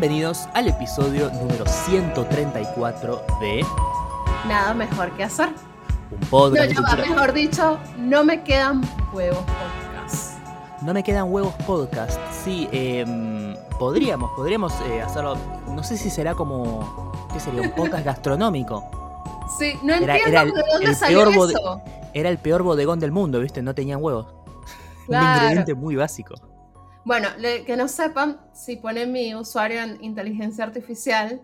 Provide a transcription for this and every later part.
Bienvenidos al episodio número 134 de Nada mejor que hacer. un podcast. No, mejor dicho, no me quedan huevos podcast. No me quedan huevos podcast. Sí, em, podríamos, podríamos eh, hacerlo. No sé si será como. ¿Qué sería? Un podcast gastronómico. Sí, no Era- entiendo era el- de dónde el salió peor eso. Era el peor bodegón del mundo, ¿viste? No tenían huevos. Un Claro. ingrediente muy básico. Bueno, le- que no sepan, si ponen mi usuario en inteligencia artificial,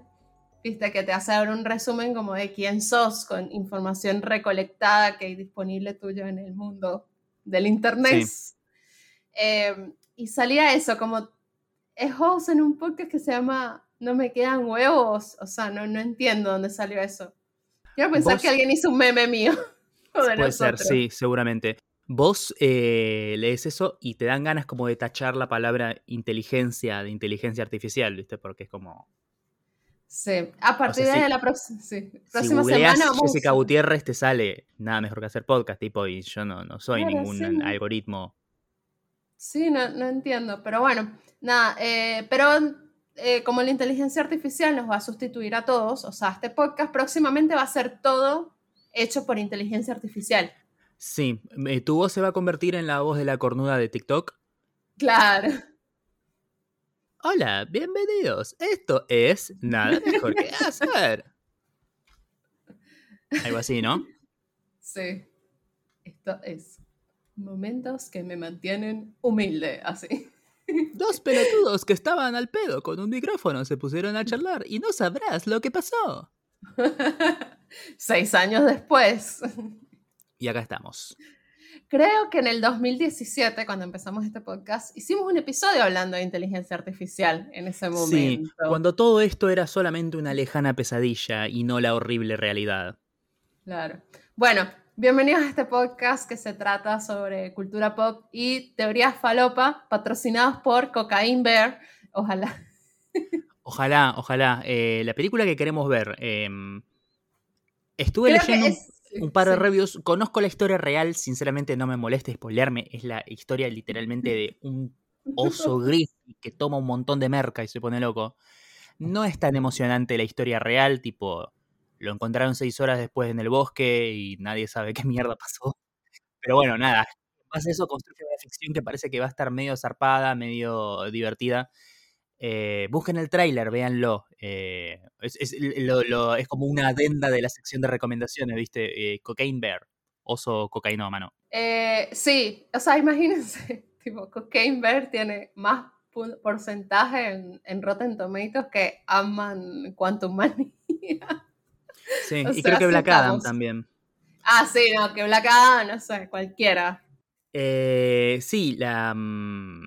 viste que te hace dar un resumen como de quién sos con información recolectada que hay disponible tuyo en el mundo del internet. Eh, y salía eso, como es host en un podcast que se llama No me quedan huevos. O sea, no, no entiendo dónde salió eso. Quiero pensar Vos- que alguien hizo un meme mío. Puede ser, nosotros. sí, seguramente. Vos eh, lees eso y te dan ganas como de tachar la palabra inteligencia de inteligencia artificial, ¿viste? Porque es como. Sí, a partir de la próxima, sí, Si próxima semana vamos Jessica Gutiérrez te sale nada mejor que hacer podcast, tipo, y yo no, no soy Claro, ningún sí. algoritmo. Sí, no, no entiendo, pero bueno, nada, eh, pero eh, como la inteligencia artificial nos va a sustituir a todos, o sea, este podcast próximamente va a ser todo hecho por inteligencia artificial. Sí, eh, tu voz se va a convertir en la voz de la cornuda de TikTok. Claro. Hola, bienvenidos. Esto es nada mejor que hacer. Algo así, ¿no? Sí. Esto es momentos que me mantienen humilde, así. Dos pelotudos que estaban al pedo con un micrófono se pusieron a charlar y no sabrás lo que pasó. Seis años después. Y acá estamos. Creo que en el 2017, cuando empezamos este podcast, hicimos un episodio hablando de inteligencia artificial en ese Sí, momento. cuando todo esto era solamente una lejana pesadilla y no la horrible realidad. Claro. Bueno, bienvenidos a este podcast que se trata sobre cultura pop y teorías falopa, patrocinados por Cocaine Bear. Ojalá. Ojalá, ojalá. eh, la película que queremos ver. em, estuve Creo que leyendo es- un par de sí. reviews. Conozco la historia real, sinceramente no me molesta spoilearme. Es la historia literalmente de un oso gris que toma un montón de merca y se pone loco. No es tan emocionante la historia real, tipo, lo encontraron seis horas después en el bosque y nadie sabe qué mierda pasó. Pero bueno, nada. Más eso construye una ficción que parece que va a estar medio zarpada, medio divertida. Eh, busquen el tráiler, véanlo. eh, es, es- lo- lo- es como una adenda de la sección de recomendaciones, ¿viste? Eh, Cocaine Bear, oso cocainómano. Sí, o sea, imagínense, tipo, Cocaine Bear tiene más porcentaje en, en Rotten Tomatoes que aman Quantum Mania. Sí, O y sea, creo que Black Adam también. ah, sí, no, que Black Adam, no sé, cualquiera. Sí, la. mm,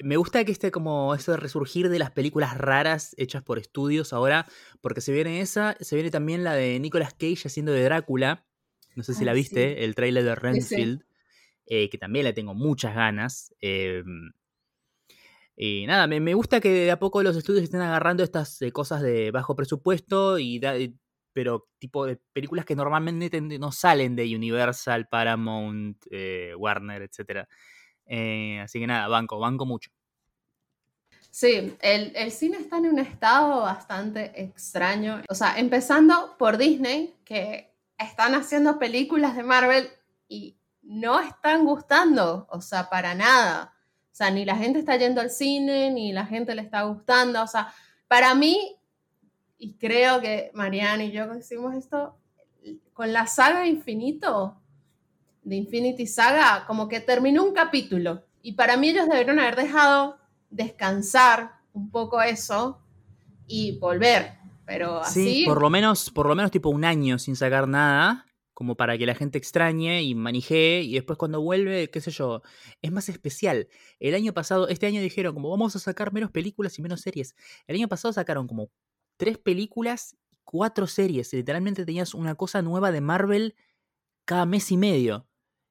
me gusta que esté como eso de resurgir de las películas raras hechas por estudios ahora, porque se viene esa, se viene también la de Nicolas Cage haciendo de Drácula. No sé si la viste, sí. el tráiler de. Renfield, eh, que también le tengo muchas ganas. eh, y nada, me, me gusta que de a poco los estudios estén agarrando estas eh, cosas de bajo presupuesto, y da- pero tipo de películas que normalmente no salen de Universal, Paramount, Warner, etc. así que nada, banco, banco mucho. Sí, el, el cine está en un estado bastante extraño. O sea, empezando por Disney, que están haciendo películas de Marvel y no están gustando, o sea, para nada. O sea, ni la gente está yendo al cine, ni la gente le está gustando. O sea, para mí, y creo que Mariana y yo hicimos esto, con la saga Infinito, de Infinity Saga, como que terminó un capítulo. Y para mí ellos deberían haber dejado descansar un poco eso y volver. Pero así. Sí, por lo menos, por lo menos tipo un año sin sacar nada, como para que la gente extrañe y manijee, y después cuando vuelve, qué sé yo, es más especial. El año pasado, este año dijeron como vamos a sacar menos películas y menos series. El año pasado sacaron como tres películas, cuatro series. Literalmente tenías una cosa nueva de Marvel cada mes y medio.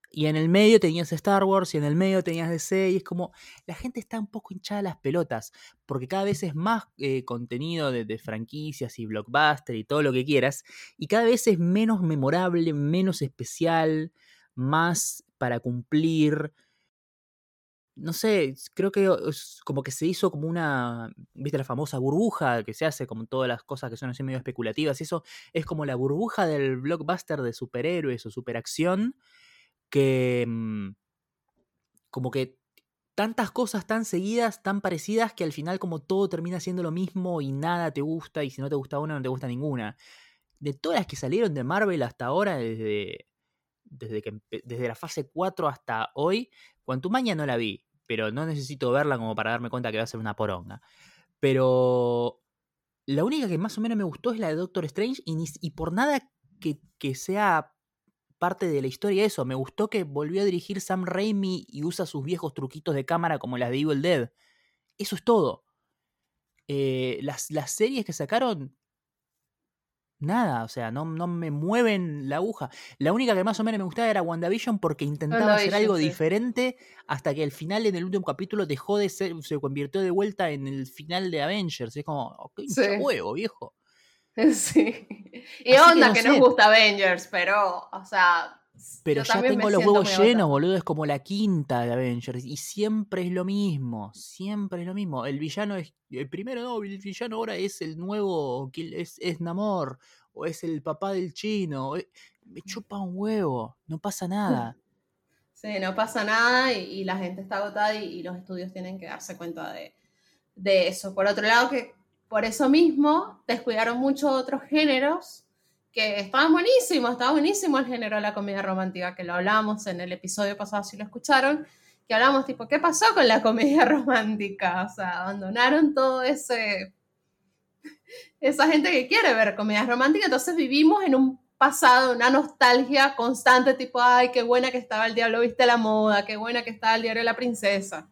Y en el medio tenías Star Wars y en el medio tenías DC y es como la gente está un poco hinchada las pelotas porque cada vez es más eh, contenido de, de franquicias y blockbuster y todo lo que quieras y cada vez es menos memorable, menos especial, más para cumplir. no sé, creo que es como que se hizo como una, viste la famosa burbuja que se hace como todas las cosas que son así medio especulativas, eso es como la burbuja del blockbuster de superhéroes o superacción que mm, como que tantas cosas tan seguidas, tan parecidas, que al final como todo termina siendo lo mismo y nada te gusta, y si no te gusta una, no te gusta ninguna. De todas las que salieron de Marvel hasta ahora, desde, desde, que, desde la fase 4 hasta hoy, Quantumania no la vi, pero no necesito verla como para darme cuenta que va a ser una poronga. Pero la única que más o menos me gustó es la de Doctor Strange y, y por nada que, que, sea parte de la historia eso. Me gustó que volvió a dirigir Sam Raimi y usa sus viejos truquitos de cámara como las de Evil Dead. Eso es todo. Eh, las, las series que sacaron Nada, o sea, no, no, me mueven la aguja. La única que más o menos me gustaba era WandaVision porque intentaba hacer algo diferente hasta que al final, en el último capítulo, dejó de ser, se convirtió de vuelta en el final de Avengers. Es como, ok, huevo, viejo. Sí. Y onda que, nos gusta Avengers, pero, o sea. Pero ya tengo los huevos llenos, boludo. Es como la quinta de Avengers. Y siempre es lo mismo. Siempre es lo mismo. El villano es el primero no, el villano ahora es el nuevo, es, es Namor, o es el papá del chino, eh, me chupa un huevo, no pasa nada. Sí, no pasa nada y, la gente está agotada y, los estudios tienen que darse cuenta de, de, eso. Por otro lado, que por eso mismo descuidaron muchos otros géneros que estaban buenísimos, estaba buenísimo el género de la comedia romántica, que lo hablamos en el episodio pasado, si lo escucharon, que hablamos tipo, ¿qué pasó con la comedia romántica? O sea, abandonaron todo ese... Esa gente que quiere ver comedias románticas, entonces vivimos en un pasado, una nostalgia constante, tipo, ay, qué buena que estaba el diablo viste la moda, qué buena que estaba el diario de la princesa.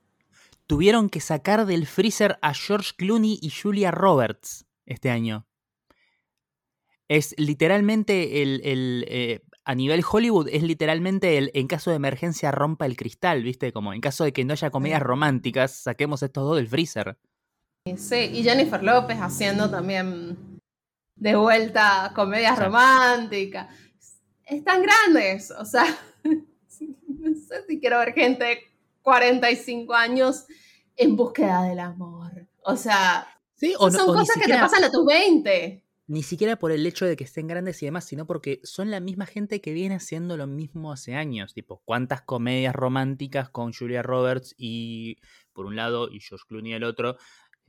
Tuvieron que sacar del freezer a George Clooney y Julia Roberts este año. Es literalmente el, eh, a nivel Hollywood es literalmente el en caso de emergencia rompa el cristal, ¿viste? Como en caso de que no haya comedias románticas, saquemos estos dos del freezer. Sí, y Jennifer López haciendo también de vuelta comedias románticas. Están grandes, o sea, no sé si quiero ver gente 45 años en búsqueda del amor. O sea, ¿Sí? o son cosas que te pasan a tus 20 ni siquiera por el hecho de que estén grandes y demás, sino porque son la misma gente que viene haciendo lo mismo hace años. Tipo, cuántas comedias románticas con Julia Roberts y por un lado y George Clooney el otro.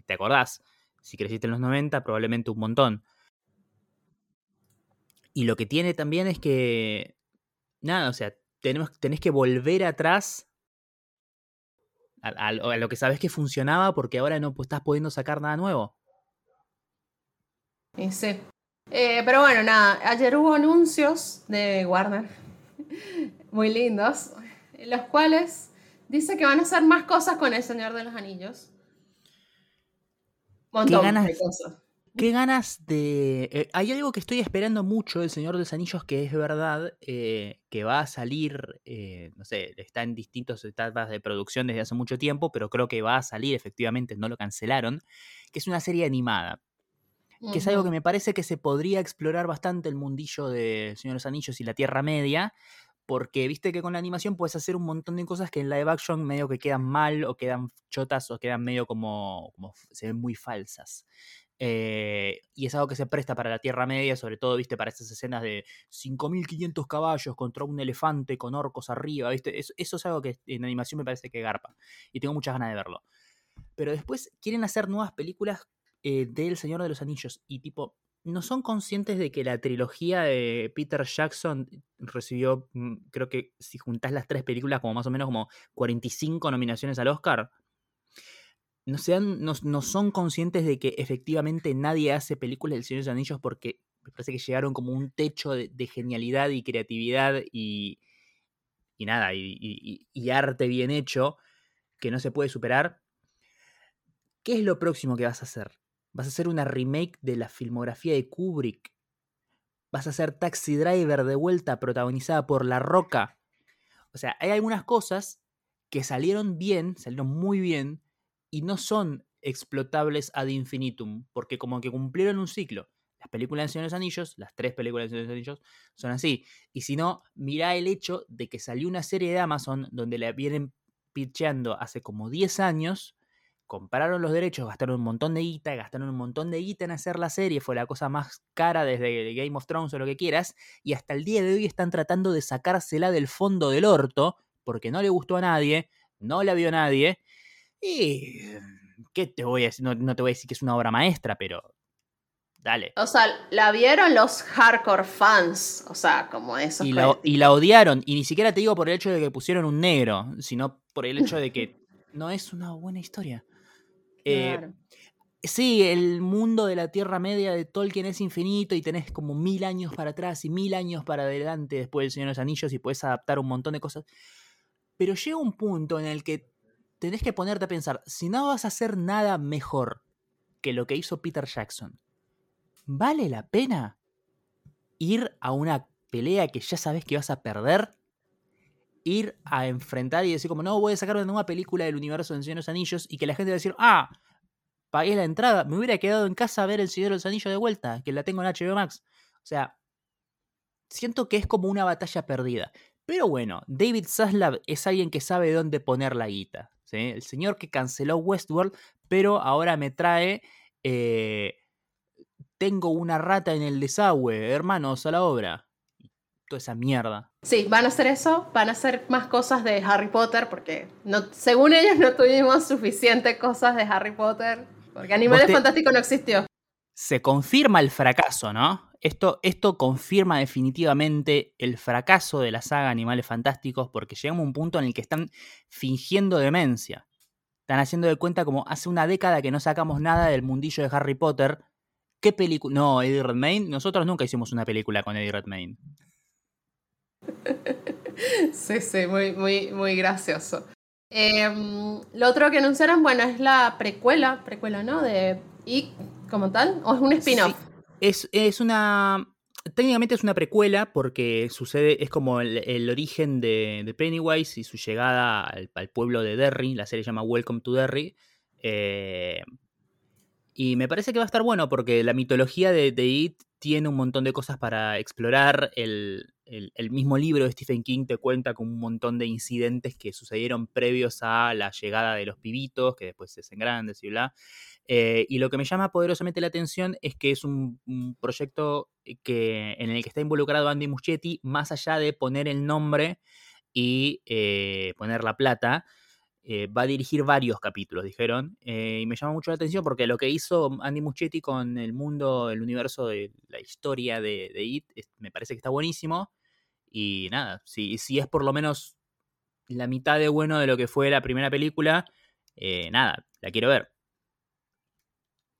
¿Te acordás? Si creciste en los 90, probablemente un montón. Y lo que tiene también es que. Nada, o sea, tenemos, tenés que volver atrás a, lo que sabes que funcionaba porque ahora no estás pudiendo sacar nada nuevo. Sí. Eh, pero bueno, nada, ayer hubo anuncios de Warner muy lindos, en los cuales dice que van a hacer más cosas con El Señor de los Anillos. Montón ¿Qué ganas, de cosas. Qué ganas de... Eh, hay algo que estoy esperando mucho del Señor de los Anillos que es verdad, eh, que va a salir, no sé, está en distintas etapas de producción desde hace mucho tiempo, pero creo que va a salir efectivamente, no lo cancelaron, que es una serie animada que es algo que me parece que se podría explorar bastante el mundillo de Señor de los Anillos y la Tierra Media, porque viste que con la animación puedes hacer un montón de cosas que en live action medio que quedan mal o quedan chotas o quedan medio como, como se ven muy falsas. Eh, y es algo que se presta para la Tierra Media, sobre todo, viste, para estas escenas de 5.500 caballos contra un elefante con orcos arriba, viste, eso, eso, es algo que en animación me parece que garpa, y tengo muchas ganas de verlo. Pero después quieren hacer nuevas películas eh, del Señor de los Anillos. Y tipo, no son conscientes de que la trilogía de Peter Jackson recibió, mm, creo que si juntás las tres películas, como más o menos como 45 nominaciones al Oscar. No, sean, no, son conscientes de que efectivamente nadie hace películas del Señor de los Anillos porque me parece que llegaron como un techo de, genialidad y creatividad y, y nada, y, y, arte bien hecho que no se puede superar. ¿Qué es lo próximo que vas a hacer? Vas a hacer una remake de la filmografía de Kubrick. Vas a hacer Taxi Driver de vuelta protagonizada por La Roca. O sea, hay algunas cosas que salieron bien, salieron muy bien, y no son explotables ad infinitum, porque como que cumplieron un ciclo. Las películas de Señor de los Anillos, las tres películas de Señor de los Anillos, son así. Y si no, mira el hecho de que salió una serie de Amazon donde le vienen pitcheando hace como 10 años, compraron los derechos, gastaron un montón de guita, gastaron un montón de guita en hacer la serie, fue la cosa más cara desde Game of Thrones o lo que quieras, y hasta el día de hoy están tratando de sacársela del fondo del orto, porque no le gustó a nadie, no la vio nadie, y... ¿Qué te voy a decir? No, no te voy a decir que es una obra maestra, pero Dale. O sea, la vieron los hardcore fans. O sea, como eso. Y la odiaron. Y ni siquiera te digo por el hecho de que pusieron un negro, sino por el hecho de que no es una buena historia. Eh, sí, el mundo de la Tierra Media de Tolkien es infinito y tenés como mil años para atrás y mil años para adelante después del Señor de los Anillos y puedes adaptar un montón de cosas. Pero llega un punto en el que tenés que ponerte a pensar, si no vas a hacer nada mejor que lo que hizo Peter Jackson, ¿vale la pena ir a una pelea que ya sabes que vas a perder? Ir a enfrentar y decir como, no, voy a sacar una película del universo de Señor de los Anillos y que la gente va a decir, ah, pagué la entrada, me hubiera quedado en casa a ver El Señor de los Anillos de vuelta, que la tengo en HBO Max. O sea, siento que es como una batalla perdida. Pero bueno, David Zaslav es alguien que sabe dónde poner la guita. El señor que canceló Westworld, pero ahora me trae eh, tengo una rata en el desagüe, hermanos, a la obra. Toda esa mierda. Sí, van a hacer eso, van a hacer más cosas de Harry Potter, porque no, según ellos no tuvimos suficientes cosas de Harry Potter, porque Animales Fantásticos no existió. Se confirma el fracaso, ¿no? Esto, esto confirma definitivamente el fracaso de la saga Animales Fantásticos, porque llegamos a un punto en el que están fingiendo demencia. Están haciendo de cuenta como hace una década que no sacamos nada del mundillo de Harry Potter ¿Qué película? No, Eddie Redmayne. Nosotros nunca hicimos una película con Eddie Redmayne. sí, sí, muy, muy, muy gracioso. Em, lo otro que anunciaron, bueno, es la precuela, precuela, ¿no? De y como tal, o es un spin-off. es, es una. Técnicamente es una precuela porque sucede, es como el, origen de, Pennywise y su llegada al, pueblo de Derry. La serie se llama Welcome to Derry. Eh, y me parece que va a estar bueno porque la mitología de, de It tiene un montón de cosas para explorar. El, mismo libro de Stephen King te cuenta con un montón de incidentes que sucedieron previos a la llegada de los pibitos, que después se hacen grandes y bla. Eh, y lo que me llama poderosamente la atención es que es un, proyecto que, en el que está involucrado Andy Muschietti, más allá de poner el nombre y eh, poner la plata. Eh, va a dirigir varios capítulos, dijeron. Eh, y me llama mucho la atención porque lo que hizo Andy Muschietti con el mundo, el universo de la historia de, It, me parece que está buenísimo. Y nada, si, si es por lo menos la mitad de bueno de lo que fue la primera película, eh, nada, la quiero ver.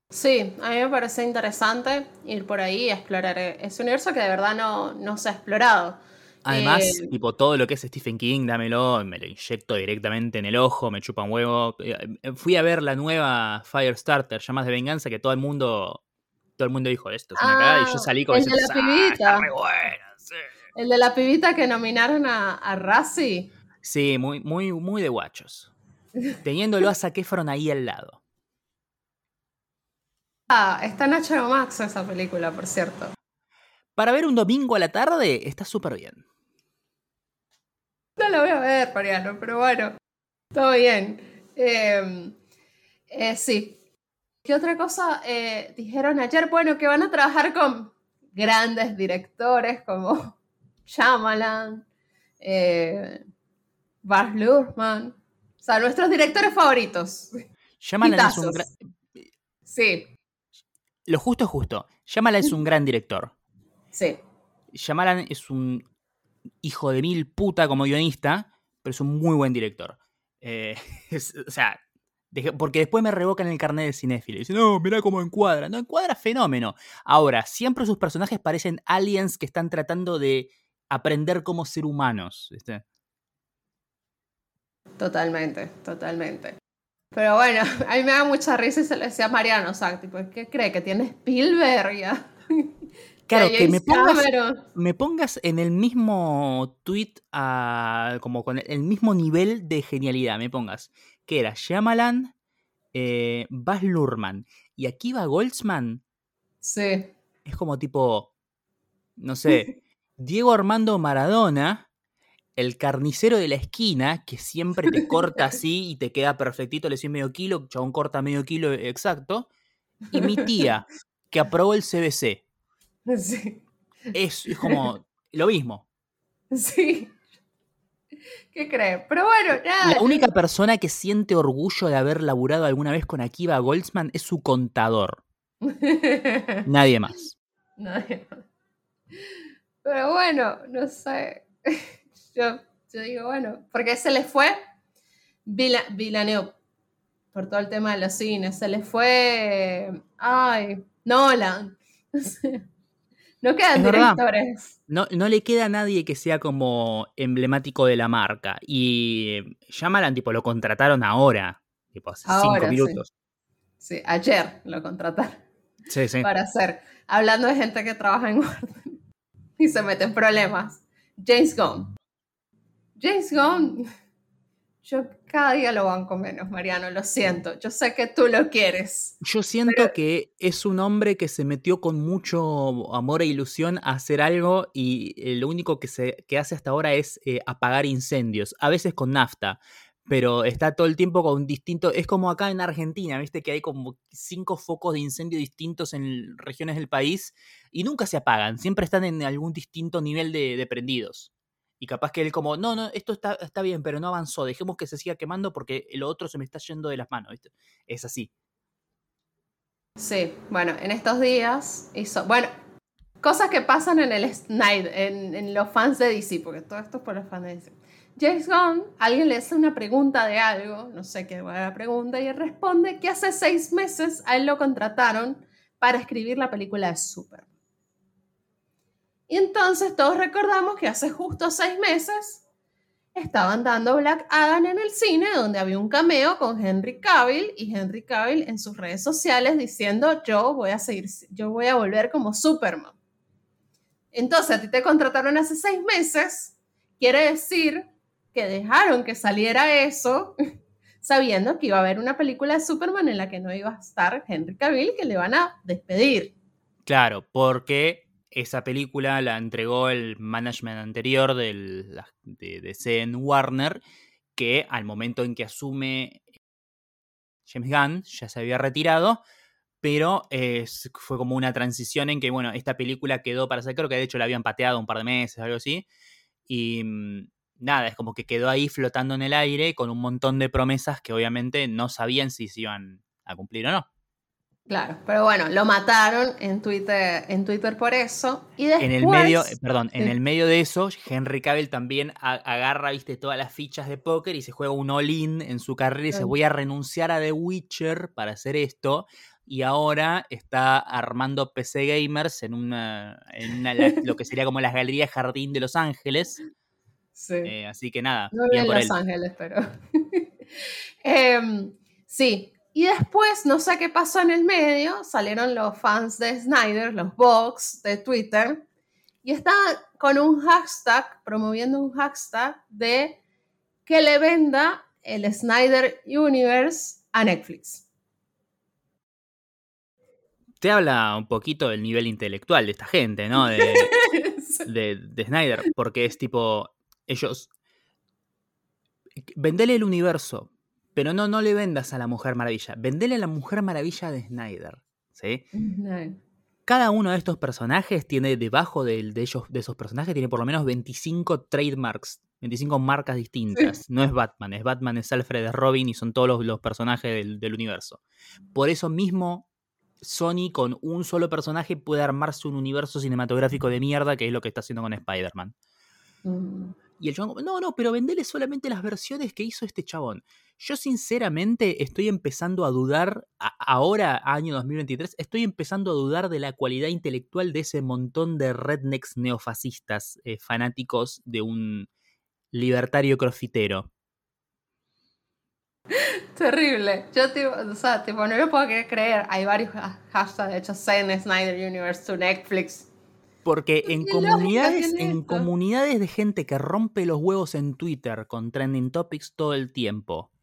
Sí, a mí me parece interesante ir por ahí y explorar ese universo que de verdad no, no se ha explorado. Además, eh, tipo, todo lo que es Stephen King, dámelo, me lo inyecto directamente en el ojo, me chupa un huevo. Eh, eh, fui a ver la nueva Firestarter, Llamas de Venganza, que todo el mundo, todo el mundo dijo esto, es una cagada, y yo ah, salí con el de la ah, pibita. El de la pibita que nominaron a, a Sí, muy, muy, muy de guachos. Teniéndolo a Zac ahí al lado. Ah, está en HBO Max esa película, por cierto. Para ver un domingo a la tarde, está súper bien. No lo voy a ver, Mariano, pero bueno, todo bien. Em, eh, sí. ¿Qué otra cosa eh, dijeron ayer? Bueno, que van a trabajar con grandes directores como Shyamalan, eh, Bart Luhrmann, o sea, nuestros directores favoritos. Shyamalan es un gran... Sí. Lo justo es justo. Shyamalan es un gran director. Sí. Shyamalan es un hijo de mil puta como guionista, pero es un muy buen director. Eh, o sea, porque después me revocan el carnet de cinéfilo. Y dicen, no, mira cómo encuadra. No, encuadra fenómeno. Ahora, siempre sus personajes parecen aliens que están tratando de aprender cómo ser humanos. Totalmente, totalmente. Pero bueno, a mí me da mucha risa y se lo decía a Mariano, o sea, tipo, ¿qué cree? ¿Que tiene Spielberg ya? Claro, que me pongas, me pongas, en el mismo tweet, como con el mismo nivel de genialidad, me pongas, que era Shyamalan, eh, Baz Luhrmann y aquí va Goldsman. Sí. Es como tipo, no sé, Diego Armando Maradona el carnicero de la esquina, que siempre te corta así y te queda perfectito, le decís medio kilo, chabón corta medio kilo exacto. Y mi tía, que aprobó el CBC. Sí. Es, es como lo mismo. Sí. ¿Qué crees? Pero bueno, nada. La única persona que siente orgullo de haber laburado alguna vez con Akiva Goldsman es su contador. Nadie más. Nadie más. Pero bueno, no sé. Yo, yo digo, bueno, porque se le fue Vila, Villaneo por todo el tema de los cines. Se le fue. Ay, Nolan. No quedan Es verdad. directores. No, no le queda a nadie que sea como emblemático de la marca. Y Shyamalan, tipo, lo contrataron ahora. Tipo, hace Ahora, cinco minutos. Sí, ayer lo contrataron Sí, sí. para hacer. Hablando de gente que trabaja en Warner y se mete en problemas. James Gunn. James Gunn. Yo cada día lo banco menos, Mariano, lo siento. Yo sé que tú lo quieres. Yo siento Pero- que es un hombre que se metió con mucho amor e ilusión a hacer algo y eh, lo único que, se, que hace hasta ahora es eh, apagar incendios, a veces con nafta, pero está todo el tiempo con distinto, es como acá en Argentina, viste que hay como cinco focos de incendio distintos en regiones del país y nunca se apagan, siempre están en algún distinto nivel de, de prendidos. Y capaz que él como, no, no, esto está, está bien, pero no avanzó, dejemos que se siga quemando porque lo otro se me está yendo de las manos, ¿viste? Es así. Sí, bueno, en estos días hizo. Bueno, cosas que pasan en el Snyder, en, en los fans de DC, porque todo esto es por los fans de DC. James Gunn, alguien le hace una pregunta de algo, no sé qué era la pregunta, y él responde que hace seis meses a él lo contrataron para escribir la película de Superman. Y entonces todos recordamos que hace justo seis meses estaban dando Black Adam en el cine, donde había un cameo con Henry Cavill y Henry Cavill en sus redes sociales diciendo yo voy a seguir, yo voy a volver como Superman. Entonces a ti te contrataron hace seis meses, quiere decir que dejaron que saliera eso sabiendo que iba a haber una película de Superman en la que no iba a estar Henry Cavill, que le van a despedir. Claro, porque esa película la entregó el management anterior de DC en Warner, que al momento en que asume James Gunn ya se había retirado, pero eh, fue como una transición en que, bueno, esta película quedó para hacer, creo que de hecho la habían pateado un par de meses, algo así, y mm, nada, es como que quedó ahí flotando en el aire con un montón de promesas que obviamente no sabían si se iban a cumplir o no. Claro, pero bueno, lo mataron en Twitter, en Twitter por eso. Y después, En el medio, eh, perdón, en el medio de eso, Henry Cavill también agarra, viste, todas las fichas de póker y se juega un all-in en su carrera y dice, voy a renunciar a The Witcher para hacer esto. Y ahora está armando PC Gamers en una, en una lo que sería como las galerías Jardín de Los Ángeles. Sí. Eh, así que nada, No bien en Los él. Ángeles, pero. Em, sí. Y después, no sé qué pasó en el medio, salieron los fans de Snyder, los box de Twitter, y estaban con un hashtag, promoviendo un hashtag de que le venda el Snyder Universe a Netflix. Te habla un poquito del nivel intelectual de esta gente, ¿no? De, de, de Snyder, porque es tipo, ellos, vendele el universo, pero no, no le vendas a la Mujer Maravilla, vendele a la Mujer Maravilla de Snyder, ¿sí? No. Cada uno de estos personajes tiene debajo de, ellos, de esos personajes, tiene por lo menos 25 trademarks, 25 marcas distintas. No es Batman, es Batman, es Alfred, es Robin y son todos los, los personajes del, del universo. Por eso mismo, Sony con un solo personaje puede armarse un universo cinematográfico de mierda, que es lo que está haciendo con Spider-Man. Mm. Y el chabón, no, no, pero vendele solamente las versiones que hizo este chabón. Yo sinceramente estoy empezando a dudar, ahora, año 2023, estoy empezando a dudar de la cualidad intelectual de ese montón de rednecks neofascistas, eh, fanáticos de un libertario crofitero. Terrible. Yo, tipo, o sea, no lo puedo creer. Hay varios ha- hashtags, de hecho, Send Snyder Universe to Netflix. Porque en ¿Qué lógica comunidades, en comunidades de gente que rompe los huevos en Twitter con trending topics todo el tiempo,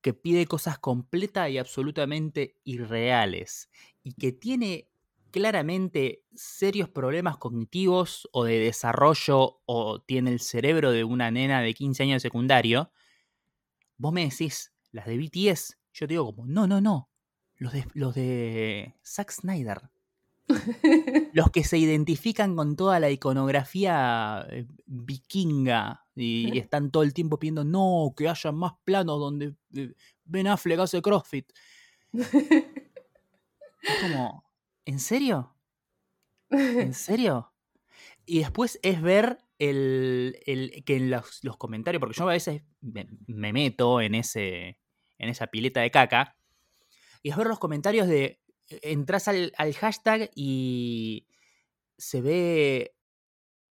que pide cosas completas y absolutamente irreales, y que tiene claramente serios problemas cognitivos o de desarrollo o tiene el cerebro de una nena de 15 años de secundario, vos me decís, las de BTS, yo te digo como, no, no, no, los de, los de Zack Snyder. los que se identifican con toda la iconografía eh, vikinga y, están todo el tiempo pidiendo, no, que haya más planos donde eh, Ben Affleck hace CrossFit. Es como, ¿en serio? ¿En serio? Y después es ver el, que en los, comentarios, porque yo a veces me, meto en, ese, en esa pileta de caca, y es ver los comentarios de, entras al, hashtag y se ve,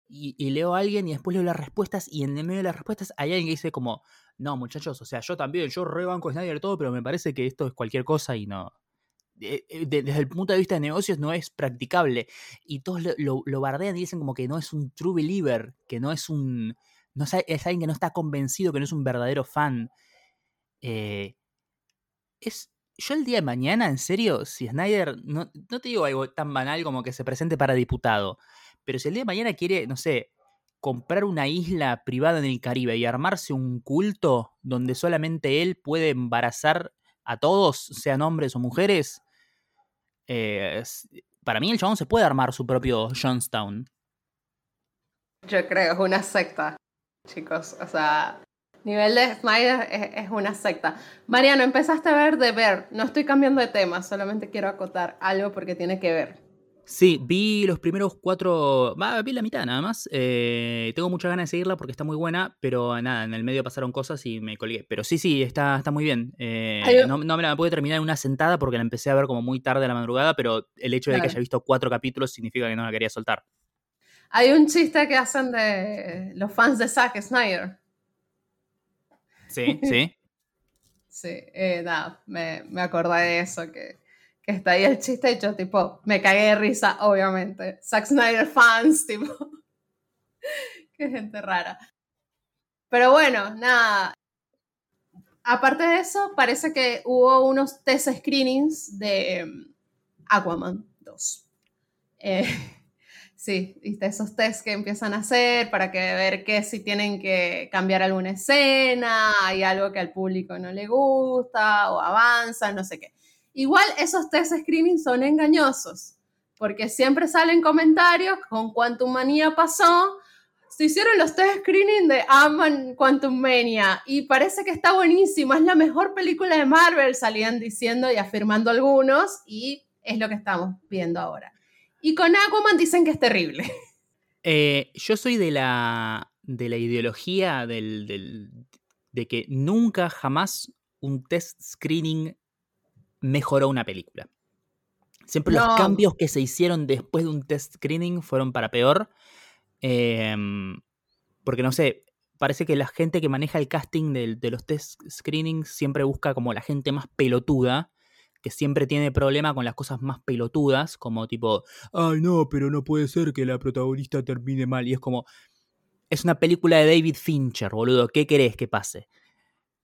y, leo a alguien y después leo las respuestas, y en medio de las respuestas hay alguien que dice como, no muchachos, o sea, yo también, yo rebanco Snyder todo, pero me parece que esto es cualquier cosa y no, eh, eh, desde el punto de vista de negocios no es practicable. Y todos lo, bardean y dicen como que no es un true believer, que no es un... No es, alguien que no está convencido, que no es un verdadero fan. Eh, es, yo el día de mañana, en serio, si Snyder, no, no te digo algo tan banal como que se presente para diputado, pero si el día de mañana quiere, no sé, comprar una isla privada en el Caribe y armarse un culto donde solamente él puede embarazar a todos, sean hombres o mujeres, eh, para mí el chabón se puede armar su propio Johnstown. Yo creo, es una secta, chicos. O sea, nivel de Snyder es, una secta. Mariano, empezaste a ver de ver. No estoy cambiando de tema, solamente quiero acotar algo porque tiene que ver. Sí, vi los primeros cuatro, vi la mitad nada más. Eh, tengo muchas ganas de seguirla porque está muy buena, pero nada, en el medio pasaron cosas y me colgué. Pero sí, sí, está, está muy bien. Eh, no, me la pude terminar en una sentada porque la empecé a ver como muy tarde a la madrugada, pero el hecho de que haya visto cuatro capítulos significa que no la quería soltar. Hay un chiste que hacen de los fans de Zack Snyder. Sí, sí. sí, eh, nada, me, me acordé de eso, que que está ahí el chiste hecho, tipo, me cagué de risa, obviamente. Zack Snyder fans, tipo. Qué gente rara. Pero bueno, nada. Aparte de eso, parece que hubo unos test screenings de em, Aquaman 2. Eh, sí, viste, esos tests que empiezan a hacer para que ver que si tienen que cambiar alguna escena, hay algo que al público no le gusta o avanza, no sé qué. Igual esos test screening son engañosos, porque siempre salen comentarios con Quantum Manía pasó, se hicieron los test screening de Aman Quantum Mania y parece que está buenísimo, es la mejor película de Marvel, salían diciendo y afirmando algunos y es lo que estamos viendo ahora. Y con Aquaman dicen que es terrible. Eh, yo soy de la, de la ideología del, de que nunca jamás un test screening mejoró una película. Siempre los cambios que se hicieron después de un test screening fueron para peor. Em, porque no sé, parece que la gente que maneja el casting de, los test screenings siempre busca como la gente más pelotuda, que siempre tiene problema con las cosas más pelotudas, como tipo, ay no, pero no puede ser que la protagonista termine mal. Y es como, es una película de David Fincher, boludo, ¿qué querés que pase?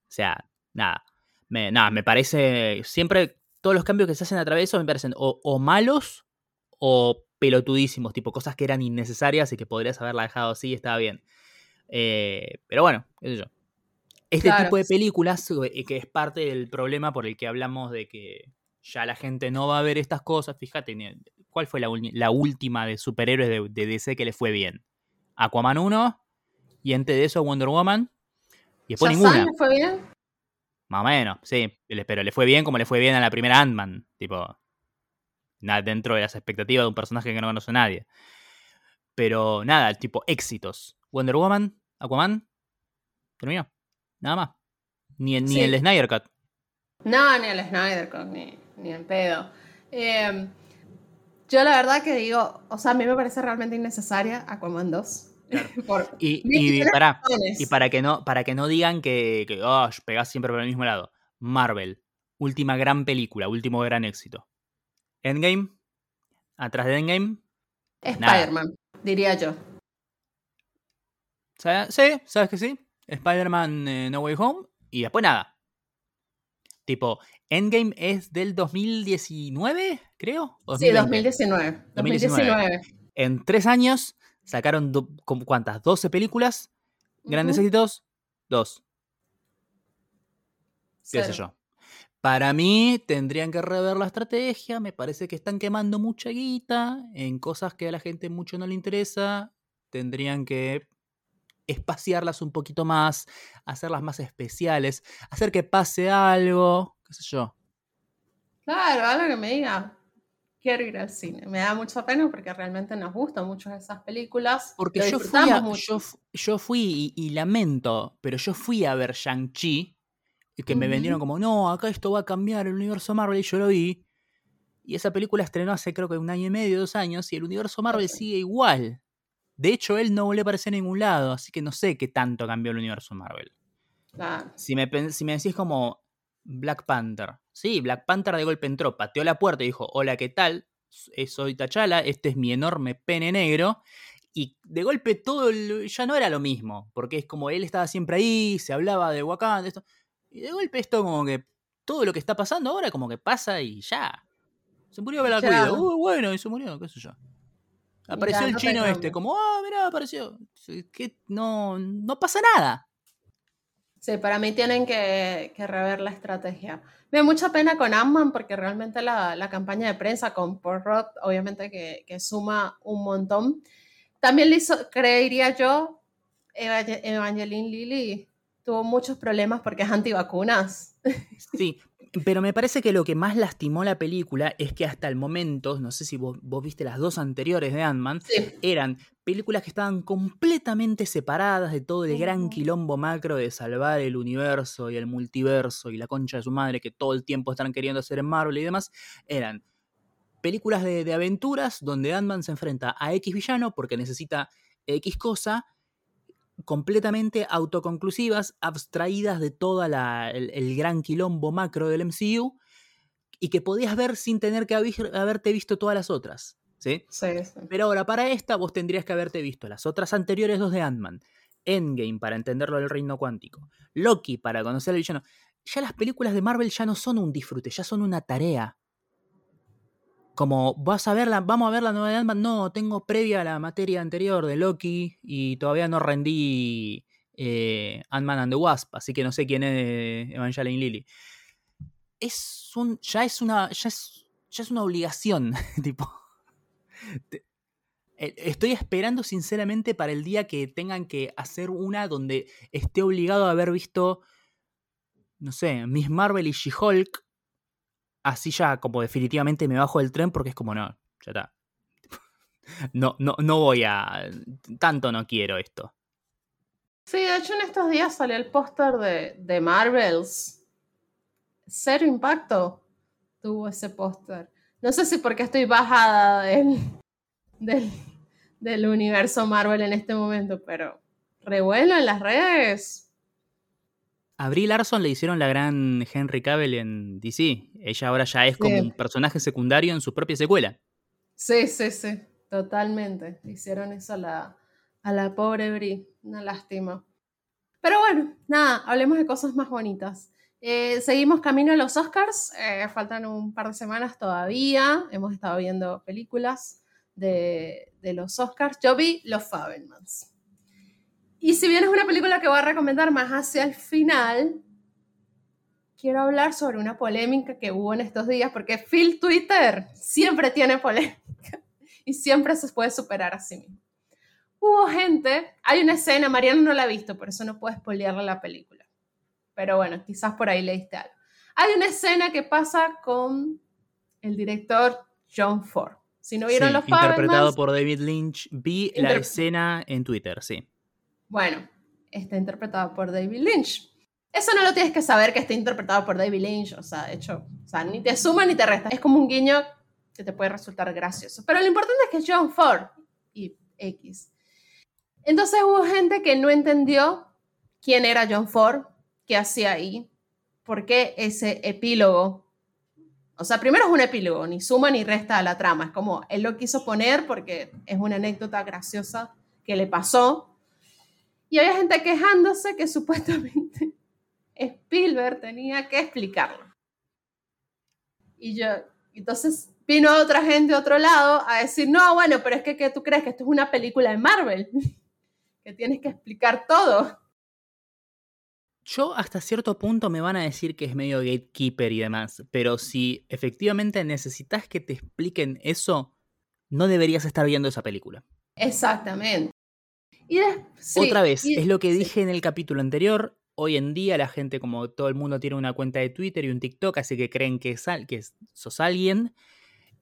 O sea, nada nada, me parece, siempre todos los cambios que se hacen a través de eso me parecen o, malos o pelotudísimos, tipo cosas que eran innecesarias y que podrías haberla dejado así y estaba bien. Eh, pero bueno, qué sé yo. Este tipo de películas, eh, que es parte del problema por el que hablamos de que ya la gente no va a ver estas cosas, fíjate, ¿cuál fue la, la última de superhéroes de, DC que le fue bien? Aquaman 1 y antes de eso Wonder Woman. Y después ninguna. fue bien? Más o menos, sí. Pero le fue bien como le fue bien a la primera Ant-Man. Tipo, dentro de las expectativas de un personaje que no conoce a nadie. Pero nada, tipo éxitos. Wonder Woman, Aquaman, terminó. Nada más. Ni, ni el Snyder Cut. No, ni el Snyder Cut, ni, ni el pedo. Em, yo la verdad que digo, o sea, a mí me parece realmente innecesaria Aquaman 2. y, para, y para que no, para que no digan que, que oh, pegás siempre por el mismo lado. Marvel, última gran película, último gran éxito. Endgame, atrás de Endgame. Spider-Man, diría yo. Sí, sabes que sí. Spider-Man eh, No Way Home y después nada. Tipo, Endgame es del 2019, creo. Sí, 2019. 2019. En tres años sacaron, ¿cuántas? 12 películas. Grandes éxitos, dos. ¿Qué sé yo? Para mí tendrían que rever la estrategia. Me parece que están quemando mucha guita en cosas que a la gente mucho no le interesa. Tendrían que espaciarlas un poquito más, hacerlas más especiales, hacer que pase algo, qué sé yo. Claro, algo que me diga, quiero ir al cine. Me da mucha pena porque realmente nos gustan mucho esas películas. Porque yo fui, yo, fui y, lamento, pero yo fui a ver Shang-Chi y que me vendieron como, no, acá esto va a cambiar el universo Marvel y yo lo vi. Y esa película estrenó hace creo que un año y medio, dos años, y el universo Marvel sigue igual. De hecho, él no volvió a aparecer en ningún lado, así que no sé qué tanto cambió el universo Marvel. Si, me, si me decís como Black Panther, sí, Black Panther de golpe entró, pateó la puerta y dijo, hola, ¿qué tal? Soy T'Challa, este es mi enorme pene negro. Y de golpe todo ya no era lo mismo, porque es como él estaba siempre ahí, se hablaba de Wakanda, esto. Y de golpe esto como que todo lo que está pasando ahora como que pasa y ya. Se murió Black Widow. Uh, bueno, y se murió, qué sé yo. Apareció el chino este, como, ah, mirá, apareció. Que no, no pasa nada. Sí, para mí tienen que, rever la estrategia. Me da mucha pena con Ant-Man porque realmente la, campaña de prensa con Paul Roth, obviamente que, suma un montón. También le hizo, creería yo, Evangeline Lilly tuvo muchos problemas porque es antivacunas. Sí, pero me parece que lo que más lastimó la película es que hasta el momento, no sé si vos, viste las dos anteriores de Ant-Man, eran películas que estaban completamente separadas de todo el gran quilombo macro de salvar el universo y el multiverso y la concha de su madre que todo el tiempo están queriendo hacer en Marvel y demás. Eran películas de, de aventuras donde Ant-Man se enfrenta a X villano porque necesita X cosa completamente autoconclusivas, abstraídas de todo el, gran quilombo macro del MCU y que podías ver sin tener que haberte visto todas las otras. ¿sí? Pero ahora, para esta, vos tendrías que haberte visto las otras anteriores dos de Ant-Man. Endgame para entenderlo del reino cuántico. Loki para conocer al villano. Ya las películas de Marvel ya no son un disfrute, ya son una tarea como vas a verla, vamos a ver la nueva de Ant-Man, no, tengo previa la materia anterior de Loki y todavía no rendí eh, Ant-Man and the Wasp, así que no sé quién es Evangeline Lilly. Es un, ya es una, ya es, ya es una obligación, tipo. Eh, estoy esperando sinceramente para el día que tengan que hacer una donde esté obligado a haber visto, no sé, Miss Marvel y She-Hulk así ya como definitivamente me bajo del tren porque es como, no, ya está. No, no, no voy a... Tanto no quiero esto. Sí, de hecho en estos días salió el póster de, de Marvels. Cero impacto tuvo ese póster. No sé si porque estoy bajada del, del, del universo Marvel en este momento, pero revuelo en las redes a Brie Larson le hicieron la gran Henry Cavill en DC. Ella ahora ya es como un personaje secundario en su propia secuela. Sí, sí, sí, totalmente. hicieron eso a la, a la pobre Brie. Una lástima. Pero bueno, nada, hablemos de cosas más bonitas. Eh, seguimos camino a los Oscars. Eh, faltan un par de semanas todavía. Hemos estado viendo películas de, de los Oscars. Yo vi Los Fabelmans. Y si bien es una película que voy a recomendar más hacia el final, quiero hablar sobre una polémica que hubo en estos días, porque Phil Twitter siempre tiene polémica y siempre se puede superar a sí mismo. Hubo gente, hay una escena, Mariano no la ha visto, por eso no puedo spoilearle la película. Pero bueno, quizás por ahí leíste algo. Hay una escena que pasa con el director John Ford. Si no vieron los Interpretado por David Lynch, vi la escena en Twitter, sí. Bueno, está interpretado por David Lynch. Eso no lo tienes que saber que está interpretado por David Lynch, o sea, de hecho, o sea, ni te suma ni te resta. Es como un guiño que te puede resultar gracioso. Pero lo importante es que es John Ford y X. Entonces hubo gente que no entendió quién era John Ford, qué hacía ahí, por qué ese epílogo. O sea, primero es un epílogo, ni suma ni resta a la trama. Es como él lo quiso poner porque es una anécdota graciosa que le pasó y había gente quejándose que supuestamente Spielberg tenía que explicarlo. Y yo, entonces vino otra gente de otro lado a decir, no, bueno, pero es que, tú crees que esto es una película de Marvel, que tienes que explicar todo. Yo hasta cierto punto me van a decir que es medio gatekeeper y demás, pero si efectivamente necesitas que te expliquen eso, no deberías estar viendo esa película. Exactamente. Y Otra vez, es lo que dije en el capítulo anterior. Hoy en día la gente, como todo el mundo tiene una cuenta de Twitter y un TikTok, así que creen que, que sos alguien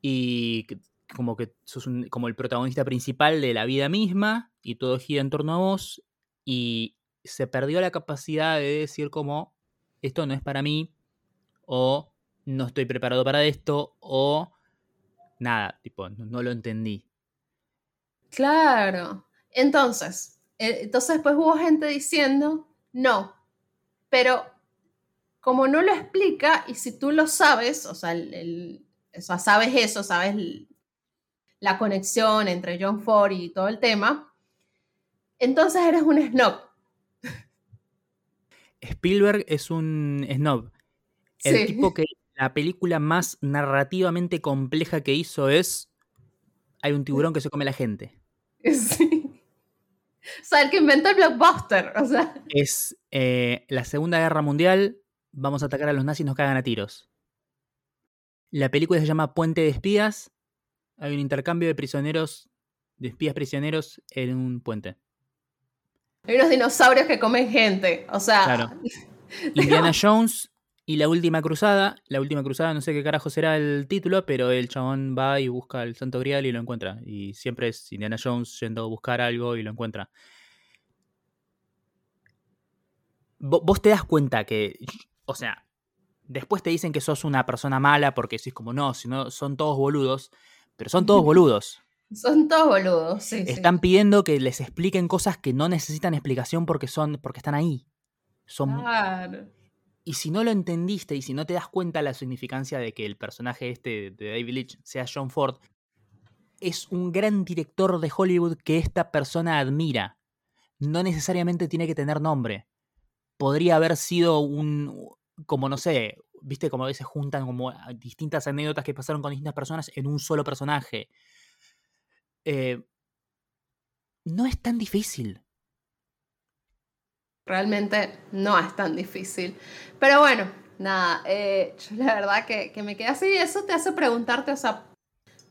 y como que sos como el protagonista principal de la vida misma y todo gira en torno a vos y se perdió la capacidad de decir como esto no es para mí o no estoy preparado para esto o nada, tipo, no, lo entendí. Claro. Entonces, eh, entonces pues hubo gente diciendo, no, pero como no lo explica y si tú lo sabes, o sea, el, sabes eso, sabes la conexión entre John Ford y todo el tema, entonces eres un snob. Spielberg es un snob. El tipo que la película más narrativamente compleja que hizo es hay un tiburón que se come la gente. Sí. O sea, el que inventó el blockbuster. O sea. Es eh, la Segunda Guerra Mundial, vamos a atacar a los nazis y nos cagan a tiros. La película se llama Puente de Espías. Hay un intercambio de prisioneros, de espías prisioneros en un puente. Hay unos dinosaurios que comen gente. O sea. Claro. Indiana Jones y La Última Cruzada. La Última Cruzada, no sé qué carajo será el título, pero el chabón va y busca el Santo Grial y lo encuentra. Y siempre es Indiana Jones yendo a buscar algo y lo encuentra. Vos te das cuenta que. O sea, después te dicen que sos una persona mala porque decís como no, si no, son todos boludos. Pero son todos boludos. Son todos boludos, sí. Están pidiendo que les expliquen cosas que no necesitan explicación porque son, porque están ahí. Son. Claro. Y si no lo entendiste y si no te das cuenta la significancia de que el personaje este de David Leitch sea John Ford, es un gran director de Hollywood que esta persona admira. No necesariamente tiene que tener nombre. Podría haber sido un, como no sé, viste como a veces juntan como distintas anécdotas que pasaron con distintas personas en un solo personaje. Eh, no es tan difícil. Realmente no es tan difícil. Pero bueno, nada, eh, yo la verdad que, que me queda así. Eso te hace preguntarte, o sea,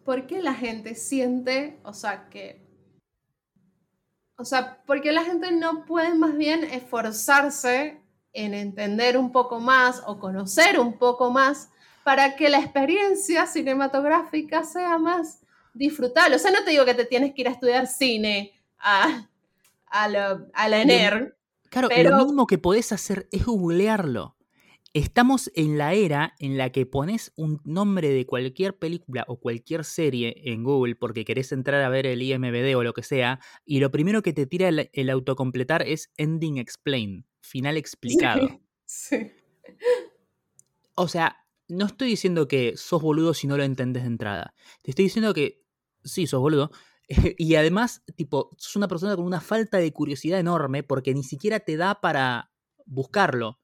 ¿por qué la gente siente, o sea, que... O sea, ¿por qué la gente no puede más bien esforzarse en entender un poco más o conocer un poco más para que la experiencia cinematográfica sea más disfrutable? O sea, no te digo que te tienes que ir a estudiar cine a, a, a la ENER, Claro, lo mismo que podés hacer es googlearlo. Estamos en la era en la que pones un nombre de cualquier película o cualquier serie en Google porque querés entrar a ver el IMBD o lo que sea, y lo primero que te tira el, autocompletar es Ending Explain, final explicado. Sí, O sea, no estoy diciendo que sos boludo si no lo entendés de entrada. Te estoy diciendo que sí, sos boludo, y además, tipo, sos una persona con una falta de curiosidad enorme porque ni siquiera te da para buscarlo.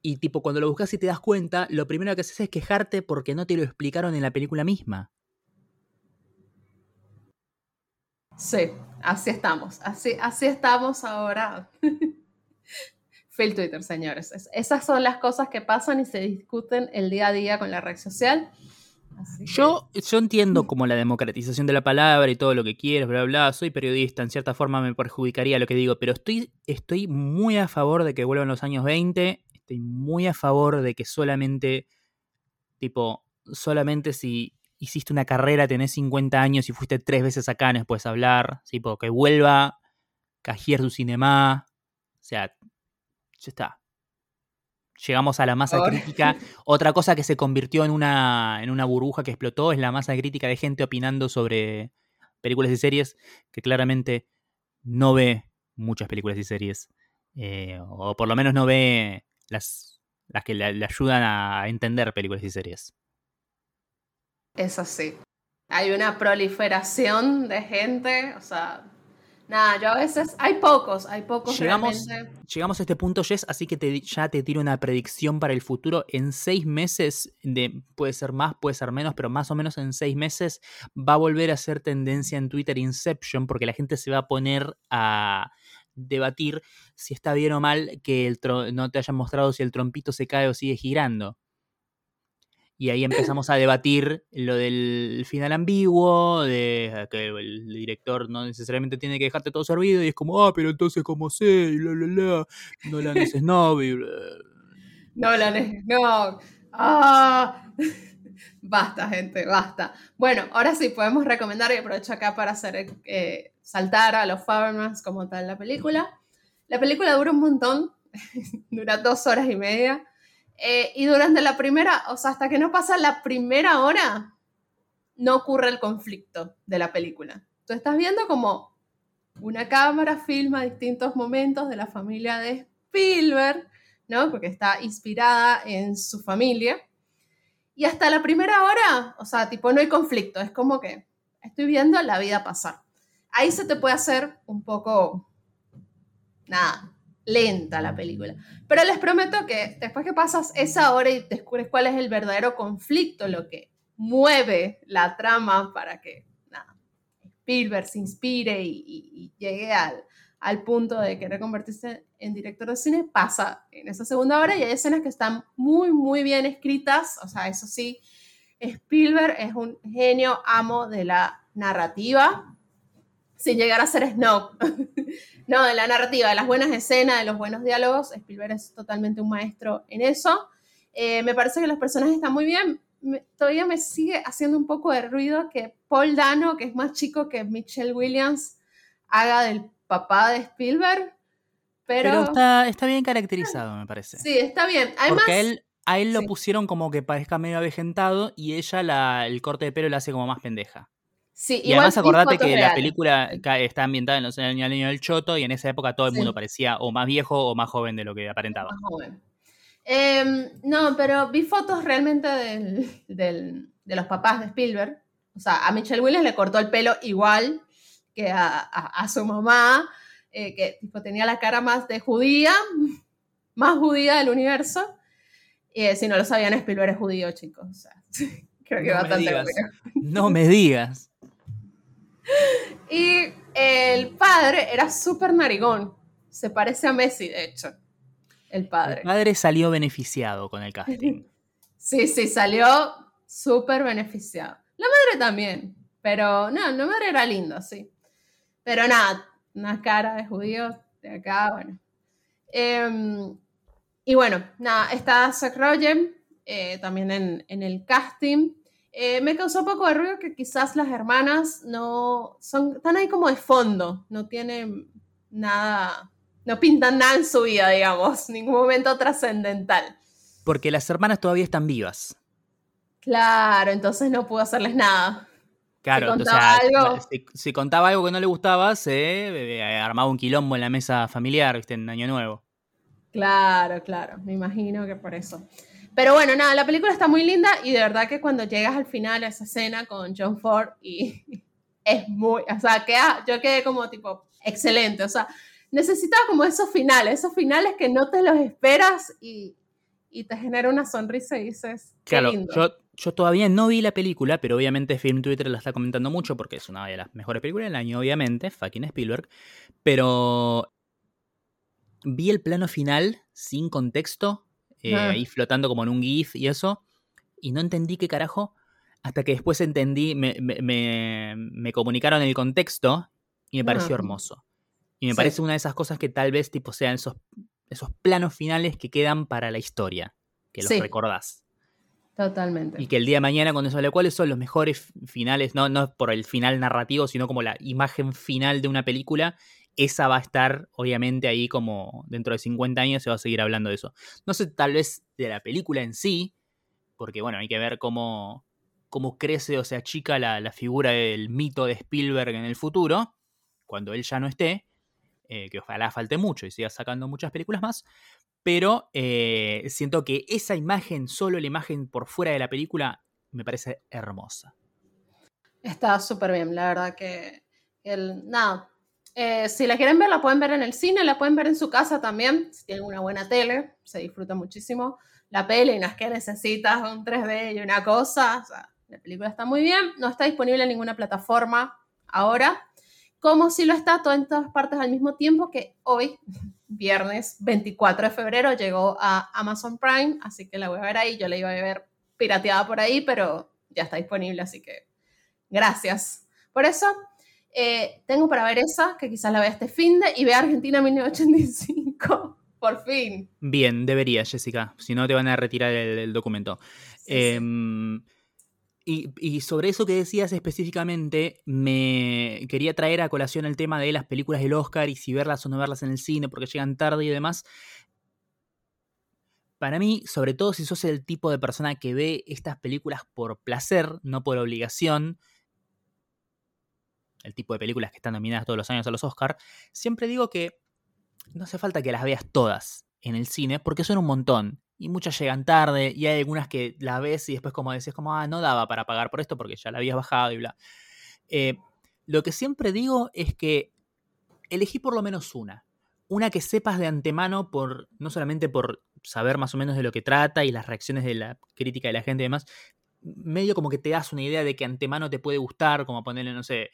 Y tipo, cuando lo buscas y te das cuenta, lo primero que haces es quejarte porque no te lo explicaron en la película misma. Sí, así estamos. Así, así estamos ahora. Phil Twitter, señores. esas son las cosas que pasan y se discuten el día a día con la red social. Yo, yo entiendo como la democratización de la palabra y todo lo que quieras, bla, bla, soy periodista, en cierta forma me perjudicaría lo que digo, pero estoy, estoy muy a favor de que vuelvan los años 20, estoy muy a favor de que solamente, tipo, solamente si hiciste una carrera, tenés 50 años y fuiste tres veces acá, no puedes hablar, tipo, que vuelva Cajier du Cinema, o sea, ya está llegamos a la masa crítica. Otra cosa que se convirtió en una, en una burbuja que explotó es la masa crítica de gente opinando sobre películas y series que claramente no ve muchas películas y series. Eh, o por lo menos no ve las, las que le, ayudan a entender películas y series. Es así. Hay una proliferación de gente, o sea, Nada, yo a veces, hay pocos, hay pocos Llegamos, realmente. llegamos a este punto, Jess, así que te- ya te tiro una predicción para el futuro. En seis meses, de, puede ser más, puede ser menos, pero más o menos en seis meses va a volver a ser tendencia en Twitter Inception, porque la gente se va a poner a debatir si está bien o mal que el no te hayan mostrado si el trompito se cae o sigue girando. Y ahí empezamos a debatir lo del final ambiguo, de que el director no necesariamente tiene que dejarte todo servido, y es como, ah, pero entonces, ¿cómo sé? Y la, la, la, no la es snob, y. No. Ah. Basta, gente, basta. Bueno, ahora sí podemos recomendar y aprovecho acá para hacer eh, saltar a los Farmers como tal la película. La película dura un montón, dura dos horas y media. Eh, y durante la primera, o sea, hasta que no pasa la primera hora, no ocurre el conflicto de la película. Tú estás viendo como una cámara filma distintos momentos de la familia de Spielberg, ¿no? Porque está inspirada en su familia. Y hasta la primera hora, o sea, tipo, no hay conflicto, es como que estoy viendo la vida pasar. Ahí se te puede hacer un poco, nada, lenta la película. Pero les prometo que después que pasas esa hora y descubres cuál es el verdadero conflicto, lo que mueve la trama para que, Spielberg se inspire y- y llegue al, al punto de querer convertirse en director de cine, pasa en esa segunda hora y hay escenas que están muy, muy bien escritas, o sea, eso sí, Spielberg es un genio amo de la narrativa, sin llegar a ser snob, no, de la narrativa, de las buenas escenas, de los buenos diálogos, Spielberg es totalmente un maestro en eso. Eh, me parece que los personajes están muy bien. Me- todavía me sigue haciendo un poco de ruido que Paul Dano, que es más chico que Michelle Williams, haga del papá de Spielberg, pero, Pero está, está bien caracterizado, me parece. sí, está bien. Además, Porque a él, a él lo sí. pusieron como que parezca medio avejentado y ella la, el corte de pelo la hace como más pendeja. Sí, Y además acordate que la película está ambientada en los años del Choto y en esa época todo el Sí. mundo parecía o más viejo o más joven de lo que aparentaba. más joven. Em, no, pero vi fotos realmente del- del- de los papás de Spielberg. O sea, a Michelle Williams le cortó el pelo igual que a, a- a su mamá, eh, que tipo, tenía la cara más de judía, más judía del universo. Eh, si no lo sabían, Spielberg es judío, chicos. O sea, creo que No me bastante digas. obvio. No me digas. Y el padre era súper narigón. Se parece a Messi, de hecho. El padre. El padre salió beneficiado con el casting. Sí, sí, salió súper beneficiado. La madre también, pero no, la madre era linda, sí. Pero nada, una cara de judío de acá, bueno. Em, y bueno, nada, está Seth Rogen eh, también en, en el casting. Eh, me causó un poco de ruido que quizás las hermanas no son, están ahí como de fondo, no tienen nada, no pintan nada en su vida, digamos, ningún momento trascendental. Porque las hermanas todavía están vivas. Claro, entonces no pudo hacerles nada. Claro, o contaba sea, algo. si, si contaba algo que no le gustaba, se eh, armaba un quilombo en la mesa familiar, viste, en Año Nuevo. Claro, claro, me imagino que por eso. Pero bueno, nada, la película está muy linda y de verdad que cuando llegas al final a esa escena con John Ford y es muy, o sea, queda, yo quedé como tipo, excelente, o sea, necesitaba como esos finales, esos finales que no te los esperas y, y te genera una sonrisa y dices, qué Claro, lindo. yo, yo todavía no vi la película, pero obviamente Film Twitter la está comentando mucho porque es una de las mejores películas del año, obviamente, fucking Spielberg. Pero vi el plano final sin contexto, eh, Ah. ahí flotando como en un GIF y eso, y no entendí qué carajo, hasta que después entendí, me, me- me- me comunicaron el contexto y me pareció Ajá. hermoso. Y me Sí. parece una de esas cosas que tal vez tipo sean esos, esos planos finales que quedan para la historia, que los Sí. recordás. Totalmente. Y que el día de mañana, cuando se hable cuáles son los mejores finales, no, no por el final narrativo, sino como la imagen final de una película, esa va a estar, obviamente, ahí como dentro de 50 años se va a seguir hablando de eso. No sé, tal vez de la película en sí, porque bueno, hay que ver cómo, cómo crece o se achica la, la figura del mito de Spielberg en el futuro, cuando él ya no esté, eh, que ojalá falte mucho y siga sacando muchas películas más, pero eh, siento que esa imagen, solo la imagen por fuera de la película, me parece hermosa. Está súper bien, la verdad que el, nada, Eh, si la quieren ver, la pueden ver en el cine, la pueden ver en su casa también, si tienen una buena tele, se disfruta muchísimo. La peli, es que necesitas un 3D y una cosa, la película está muy bien, no está disponible en ninguna plataforma ahora, como si lo está todo en todas partes al mismo tiempo que hoy, viernes 24 de febrero, llegó a Amazon Prime, así que la voy a ver ahí, yo la iba a ver pirateada por ahí, pero ya está disponible, así que gracias. Por eso, eh, tengo para ver esa, que quizás la vea este fin de, y vea Argentina 1985. Por fin. Bien, debería, Jessica. Si no, te van a retirar el, documento. Em, y, sobre eso que decías específicamente, me quería traer a colación el tema de las películas del Oscar y si verlas o no verlas en el cine porque llegan tarde y demás. Para mí, sobre todo si sos el tipo de persona que ve estas películas por placer, no por obligación, el tipo de películas que están nominadas todos los años a los Oscar, siempre digo que no hace falta que las veas todas en el cine porque son un montón. Y muchas llegan tarde y hay algunas que las ves y después como decís como, ah, no daba para pagar por esto porque ya la habías bajado y bla. Eh, lo que siempre digo es que elegí por lo menos una. Una que sepas de antemano por, no solamente por saber más o menos de lo que trata y las reacciones de la crítica de la gente y demás, medio como que te das una idea de que antemano te puede gustar, como ponerle, no sé,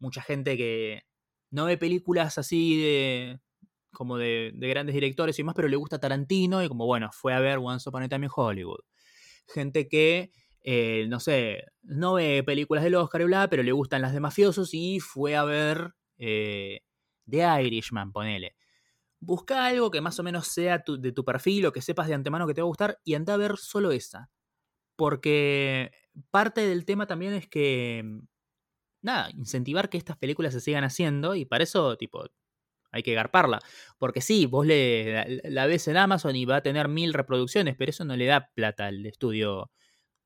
mucha gente que no ve películas así de como de, grandes directores y más, pero le gusta Tarantino y como bueno, fue a ver Once Upon a Time in Hollywood. Gente que, eh, no sé, no ve películas del Oscar y bla, pero le gustan las de mafiosos y fue a ver eh, The Irishman, ponele busca algo que más o menos sea de tu perfil o que sepas de antemano que te va a gustar y anda a ver solo esa. Porque parte del tema también es que, nada, incentivar que estas películas se sigan haciendo y para eso, tipo, hay que garparla. Porque sí, vos le, la, ves en Amazon y va a tener mil reproducciones, pero eso no le da plata al estudio.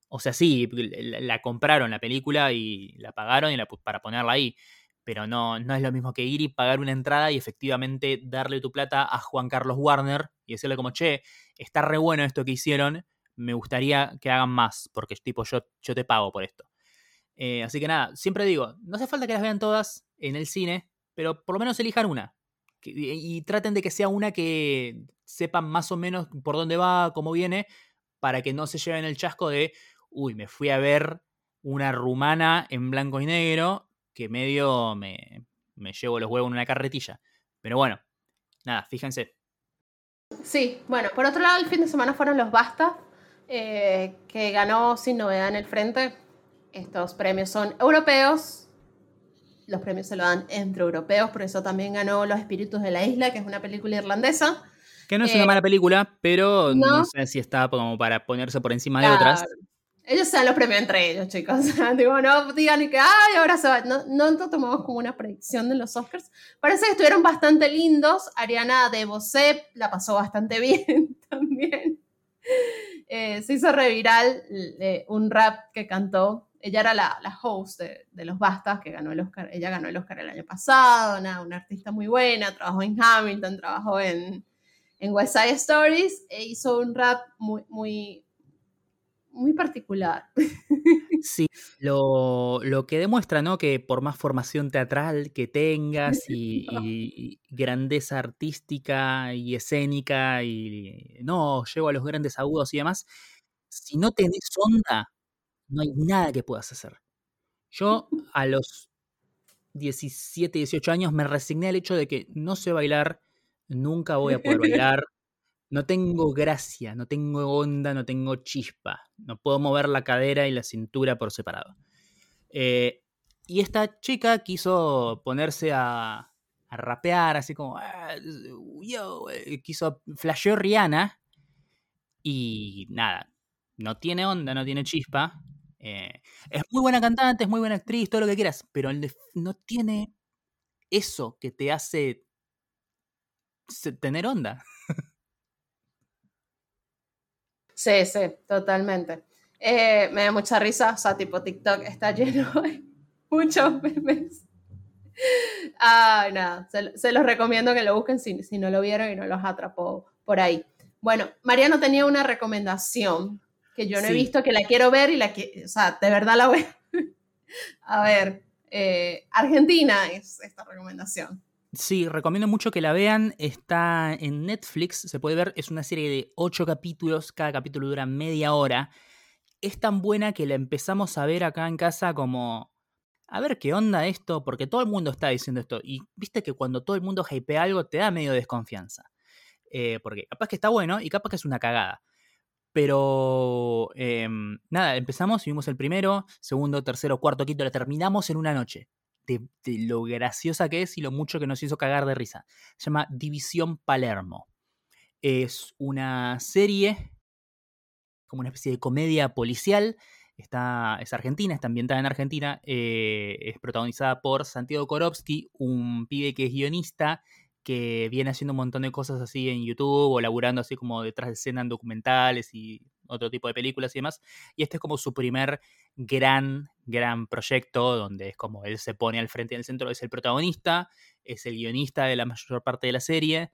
O sea, sí, la, compraron la película y la pagaron y la, para ponerla ahí pero no, no es lo mismo que ir y pagar una entrada y efectivamente darle tu plata a Juan Carlos Warner y decirle como, che, está re bueno esto que hicieron, me gustaría que hagan más, porque tipo, yo, yo te pago por esto. Eh, así que nada, siempre digo, no hace falta que las vean todas en el cine, pero por lo menos elijan una. y, traten de que sea una que sepan más o menos por dónde va, cómo viene, para que no se lleven el chasco de, uy, me fui a ver una rumana en blanco y negro que medio me, llevo los huevos en una carretilla. Pero bueno, nada, fíjense. Sí, bueno, por otro lado, el fin de semana fueron los Basta, eh, que ganó sin novedad en el frente. Estos premios son europeos. Los premios se lo dan entre europeos, por eso también ganó Los Espíritus de la Isla, que es una película irlandesa. Que no es una eh, mala película, pero no, sé si está como para ponerse por encima de otras. Ellos se dan los premios entre ellos, chicos. Digo, no digan que, ay, ahora se va. No, no tomamos como una predicción de los Oscars. Parece que estuvieron bastante lindos. Ariana de Bosé la pasó bastante bien también. Eh, se hizo reviral eh, un rap que cantó. Ella era la, la host de, Los Bastas, que ganó el Oscar. Ella ganó el Oscar el año pasado. Una, una artista muy buena. Trabajó en Hamilton, trabajó en, en West Side Stories. E hizo un rap muy, muy, muy particular. Sí, lo, que demuestra, ¿no? Que por más formación teatral que tengas y, grandeza artística y escénica y no, llego a los grandes agudos y demás, si no tenés onda, no hay nada que puedas hacer. Yo a los 17, 18 años me resigné al hecho de que no sé bailar, nunca voy a poder bailar, no tengo gracia, no tengo onda, no tengo chispa. No puedo mover la cadera y la cintura por separado. Eh, y esta chica quiso ponerse a, rapear, así como, ah, yo, eh", quiso, flasheó Rihanna y nada, no tiene onda, no tiene chispa. Eh, es muy buena cantante, es muy buena actriz, todo lo que quieras, pero no tiene eso que te hace tener onda. Sí, sí, totalmente. Eh, me da mucha risa, o sea, tipo TikTok está lleno de muchos memes. Ah, nada, se, los recomiendo que lo busquen si, si, no lo vieron y no los atrapó por ahí. Bueno, Mariano tenía una recomendación que yo no he visto, que la quiero ver y la que, o sea, de verdad la voy a ver. Eh, Argentina es esta recomendación. Sí, recomiendo mucho que la vean. Está en Netflix, se puede ver. Es una serie de ocho capítulos. Cada capítulo dura media hora. Es tan buena que la empezamos a ver acá en casa como. A ver qué onda esto, porque todo el mundo está diciendo esto. Y viste que cuando todo el mundo hypea algo te da medio desconfianza. Eh, porque capaz que está bueno y capaz que es una cagada. Pero em, nada, empezamos y vimos el primero, segundo, tercero, cuarto, quinto, la terminamos en una noche de, lo graciosa que es y lo mucho que nos hizo cagar de risa. Se llama División Palermo. Es una serie, como una especie de comedia policial. Está, es argentina, está ambientada en Argentina. Eh, es protagonizada por Santiago Korowski, un pibe que es guionista que viene haciendo un montón de cosas así en YouTube o laburando así como detrás de escena en documentales y otro tipo de películas y demás. Y este es como su primer gran, gran proyecto donde es como él se pone al frente del centro, es el protagonista, es el guionista de la mayor parte de la serie.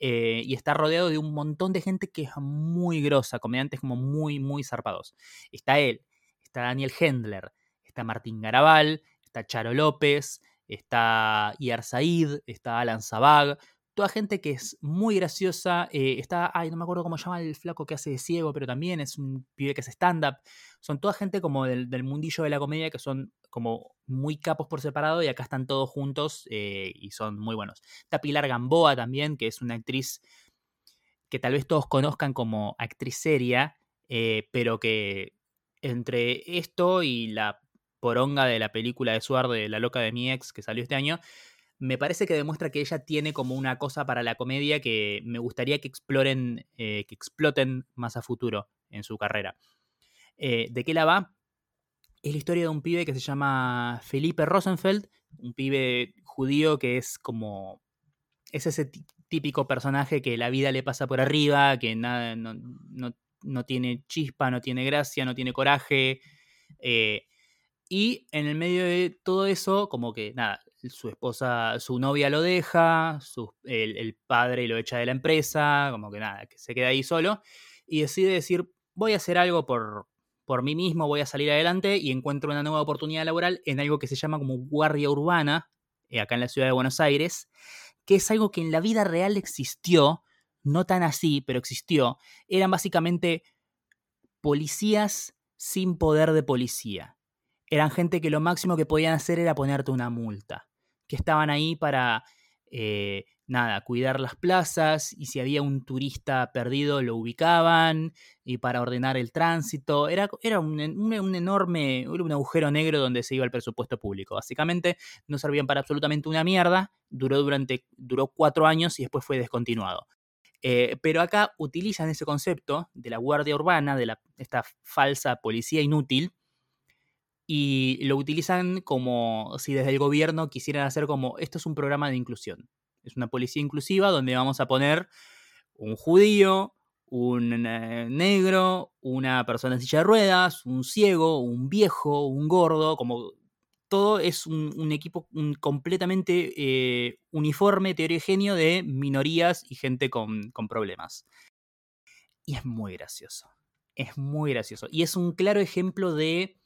Eh, y está rodeado de un montón de gente que es muy grosa, comediantes como muy, muy zarpados. Está él, está Daniel Hendler, está Martín Garabal, está Charo López, está Iar Said, está Alan Sabag, toda gente que es muy graciosa. Eh, está, ay, no me acuerdo cómo se llama el flaco que hace de ciego, pero también es un pibe que hace stand-up. Son toda gente como del, mundillo de la comedia que son como muy capos por separado y acá están todos juntos eh, y son muy buenos. Está Pilar Gamboa también, que es una actriz que tal vez todos conozcan como actriz seria, eh, pero que entre esto y la poronga de la película de Suar de La loca de mi ex que salió este año, me parece que demuestra que ella tiene como una cosa para la comedia que me gustaría que exploren, eh, que exploten más a futuro en su carrera. Eh, ¿De qué la va? Es la historia de un pibe que se llama Felipe Rosenfeld, un pibe judío que es como. Es ese típico personaje que la vida le pasa por arriba, que nada, no, no, tiene chispa, no tiene gracia, no tiene coraje. Eh, y en el medio de todo eso, como que nada, su esposa, su novia lo deja, el, padre lo echa de la empresa, como que nada, que se queda ahí solo. Y decide decir, voy a hacer algo por, por mí mismo, voy a salir adelante y encuentro una nueva oportunidad laboral en algo que se llama como guardia urbana, eh, acá en la ciudad de Buenos Aires, que es algo que en la vida real existió, no tan así, pero existió. Eran básicamente policías sin poder de policía eran gente que lo máximo que podían hacer era ponerte una multa, que estaban ahí para, eh, nada, cuidar las plazas y si había un turista perdido lo ubicaban y para ordenar el tránsito. Era, era un, enorme, un agujero negro donde se iba el presupuesto público. Básicamente no servían para absolutamente una mierda, duró, durante, duró cuatro años y después fue descontinuado. Eh, pero acá utilizan ese concepto de la guardia urbana, de la, esta falsa policía inútil, y lo utilizan como si desde el gobierno quisieran hacer como, esto es un programa de inclusión. Es una policía inclusiva donde vamos a poner un judío, un eh, negro, una persona en silla de ruedas, un ciego, un viejo, un gordo, como todo es un, equipo completamente eh, uniforme, heterogéneo de minorías y gente con, con problemas. Y es muy gracioso. Es muy gracioso. Y es un claro ejemplo de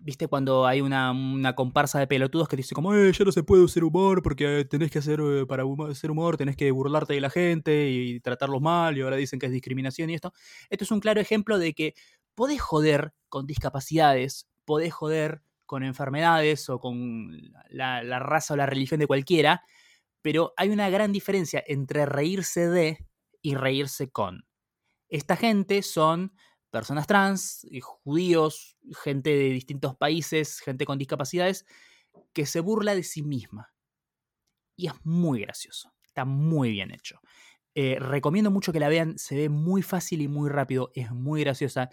¿Viste cuando hay una, comparsa de pelotudos que dice como, eh, ya no se puede hacer humor porque tenés que hacer, eh, para hacer humor, tenés que burlarte de la gente y tratarlos mal y ahora dicen que es discriminación y esto? Esto es un claro ejemplo de que podés joder con discapacidades, podés joder con enfermedades o con la, la raza o la religión de cualquiera, pero hay una gran diferencia entre reírse de y reírse con. Esta gente son personas trans, judíos, gente de distintos países, gente con discapacidades, que se burla de sí misma. Y es muy gracioso, está muy bien hecho. Eh, recomiendo mucho que la vean, se ve muy fácil y muy rápido, es muy graciosa.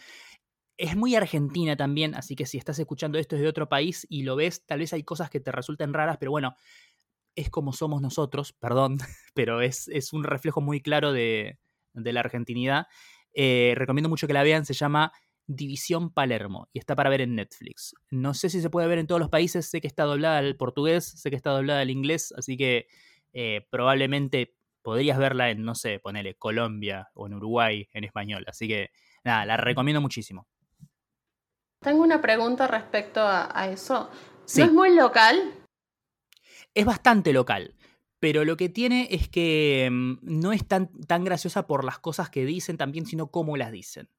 Es muy argentina también, así que si estás escuchando esto desde otro país y lo ves, tal vez hay cosas que te resulten raras, pero bueno, es como somos nosotros, perdón, pero es, es un reflejo muy claro de, de la argentinidad. Eh, recomiendo mucho que la vean, se llama División Palermo y está para ver en Netflix. No sé si se puede ver en todos los países, sé que está doblada al portugués, sé que está doblada al inglés, así que eh, probablemente podrías verla en, no sé, ponele Colombia o en Uruguay en español. Así que nada, la recomiendo muchísimo. Tengo una pregunta respecto a, eso. ¿No es muy local? es bastante local. Pero lo que tiene es que mm, no es tan, tan graciosa por las cosas que dicen también, sino cómo las dicen.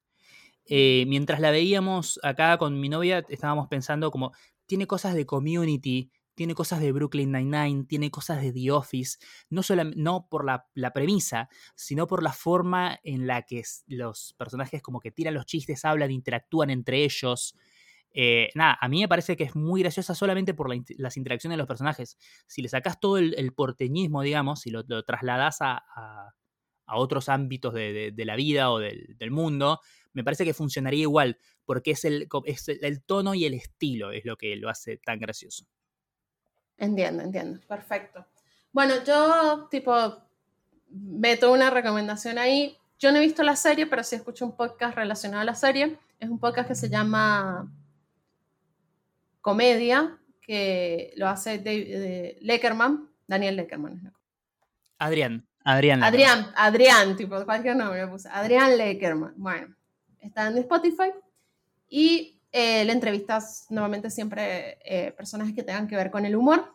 Eh, mientras la veíamos acá con mi novia, estábamos pensando como, tiene cosas de community, tiene cosas de Brooklyn Nine-Nine, tiene cosas de The Office, no, solo, no por la, premisa, sino por la forma en la que los personajes como que tiran los chistes, hablan, interactúan entre ellos. Eh, nada, a mí me parece que es muy graciosa solamente por las interacciones de los personajes. Si le sacas todo el, porteñismo, digamos, si lo, trasladas a, otros ámbitos de, la vida o del, mundo, me parece que funcionaría igual, porque es el, el tono y el estilo es lo que lo hace tan gracioso. Entiendo, entiendo. Perfecto. Bueno, yo tipo meto una recomendación ahí. Yo no he visto la serie, pero sí escucho un podcast relacionado a la serie. Es un podcast que se llama Comedia, que lo hace David, Leckerman, Daniel Leckerman. Adrián, Adrián. Adrián, Adrián, tipo cualquier nombre le puse. Adrián Leckerman. Bueno, está en Spotify y eh, le entrevistas nuevamente siempre eh, personajes que tengan que ver con el humor,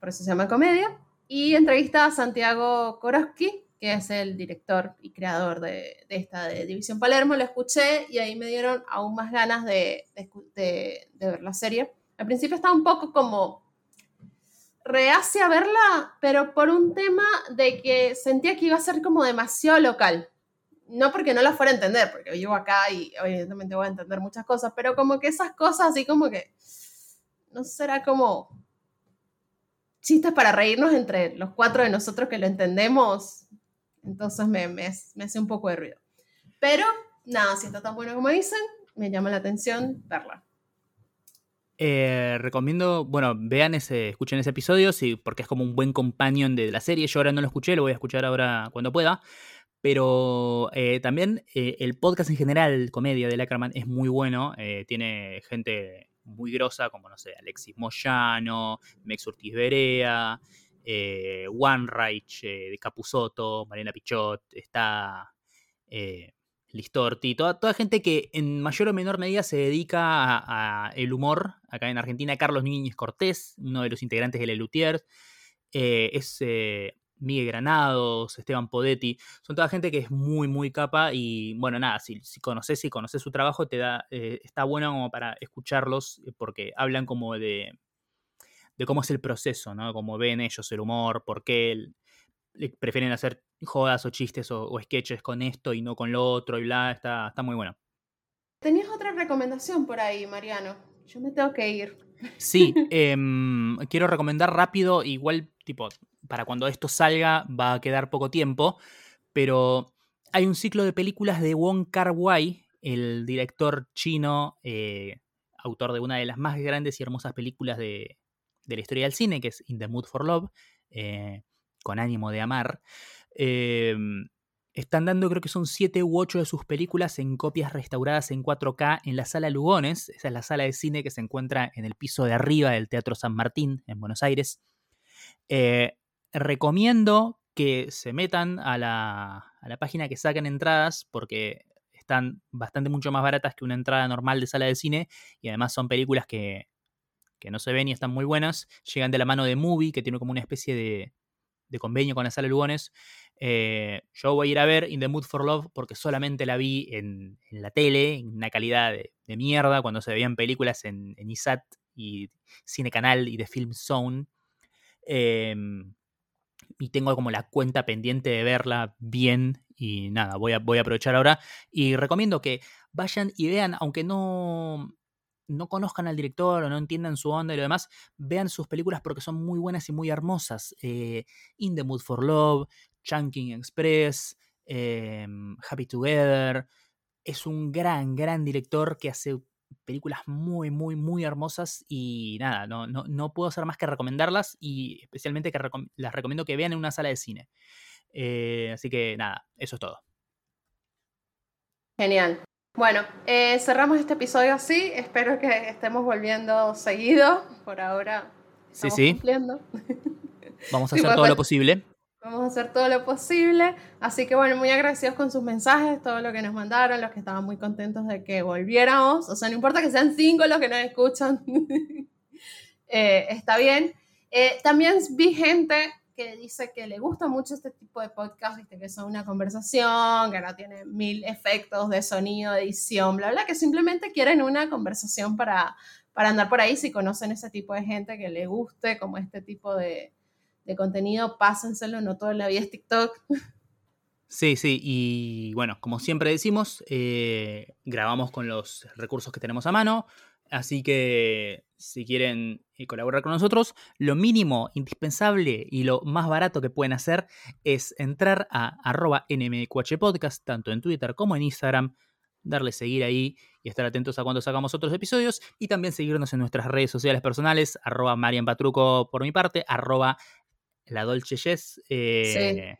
por eso se llama comedia, y entrevista a Santiago Koroski, que es el director y creador de, esta de División Palermo. Lo escuché y ahí me dieron aún más ganas de, de, ver la serie. Al principio estaba un poco como reacia a verla, pero por un tema de que sentía que iba a ser como demasiado local no porque no la fuera a entender, porque vivo acá y evidentemente voy a entender muchas cosas, pero como que esas cosas así como que, no será como chistes para reírnos entre los cuatro de nosotros que lo entendemos, entonces me, me, hace un poco de ruido. Pero nada, si está tan bueno como dicen, me llama la atención verla. Eh, recomiendo, bueno, vean ese, escuchen ese episodio, sí, porque es como un buen companion de la serie. Yo ahora no lo escuché, lo voy a escuchar ahora cuando pueda. Pero eh, también eh, el podcast en general, comedia de Lackerman, es muy bueno. Tiene gente muy grosa, como no sé, Alexis Moyano, Mex Urtiz Berea, One Reich de Capusoto, Marina Pichot, está Listorti, toda, toda gente que en mayor o menor medida se dedica a, el humor. Acá en Argentina, Carlos Núñez Cortés, uno de los integrantes de Le Luthier, es Miguel Granados, Esteban Podetti, son toda gente que es muy, muy capa y bueno, nada, si, si conoces, si conoces su trabajo, te da, eh, está bueno como para escucharlos eh, porque hablan como de, de cómo es el proceso, ¿no? Cómo ven ellos el humor, por qué prefieren hacer jodas o chistes o, sketches con esto y no con lo otro y bla, está, está muy bueno. Tenías otra recomendación por ahí, Mariano. Yo me tengo que ir. Sí, em, quiero recomendar rápido, igual tipo, para cuando esto salga va a quedar poco tiempo, pero hay un ciclo de películas de Wong Kar Wai, el director chino, eh, autor de una de las más grandes y hermosas películas de, la historia del cine, que es In the Mood for Love, eh, con ánimo de amar. Em, están dando, creo que son siete u ocho de sus películas en copias restauradas en 4K en la sala Lugones. Esa es la sala de cine que se encuentra en el piso de arriba del Teatro San Martín, en Buenos Aires. Eh, recomiendo que se metan a la, página que saquen entradas porque están bastante mucho más baratas que una entrada normal de sala de cine y además son películas que, no se ven y están muy buenas. Llegan de la mano de Movie, que tiene como una especie de, convenio con la sala Lugones. Eh, yo voy a ir a ver In the Mood for Love porque solamente la vi en, la tele, en una calidad de, mierda, cuando se veían películas en, en ISAT y Cine Canal y de Film Zone. Em, y tengo como la cuenta pendiente de verla bien y nada, voy a, voy a aprovechar ahora y recomiendo que vayan y vean, aunque no, no conozcan al director o no entiendan su onda y lo demás, vean sus películas porque son muy buenas y muy hermosas. Eh, In the Mood for Love, Chunking Express, em, Happy Together. Es un gran, gran director que hace películas muy, muy, muy hermosas y nada, no, no, puedo hacer más que recomendarlas y especialmente que las recomiendo que vean en una sala de cine. Eh, así que nada, eso es todo. Genial. Bueno, eh, cerramos este episodio así. Espero que estemos volviendo seguido. Por ahora. Sí, sí. Cumpliendo. Vamos a hacer todo lo posible. Vamos a hacer todo lo posible. Así que bueno, muy agradecidos con sus mensajes, todo lo que nos mandaron, los que estaban muy contentos de que volviéramos. O sea, no importa que sean cinco los que nos escuchan, eh, está bien. Eh, también vi gente que dice que le gusta mucho este tipo de podcast, que son una conversación, que no tiene mil efectos de sonido, edición, bla, bla, que simplemente quieren una conversación para, para andar por ahí. Si conocen ese tipo de gente que le guste como este tipo de, de contenido, pásenselo, no todo en la vida es TikTok. Sí, sí, y bueno, como siempre decimos, eh, grabamos con los recursos que tenemos a mano, así que si quieren eh, colaborar con nosotros, lo mínimo indispensable y lo más barato que pueden hacer es entrar a arroba nmqhpodcast, tanto en Twitter como en Instagram, darle seguir ahí y estar atentos a cuando sacamos otros episodios y también seguirnos en nuestras redes sociales personales, arroba Marian Patruco por mi parte, arroba la Dolce Yes. Eh,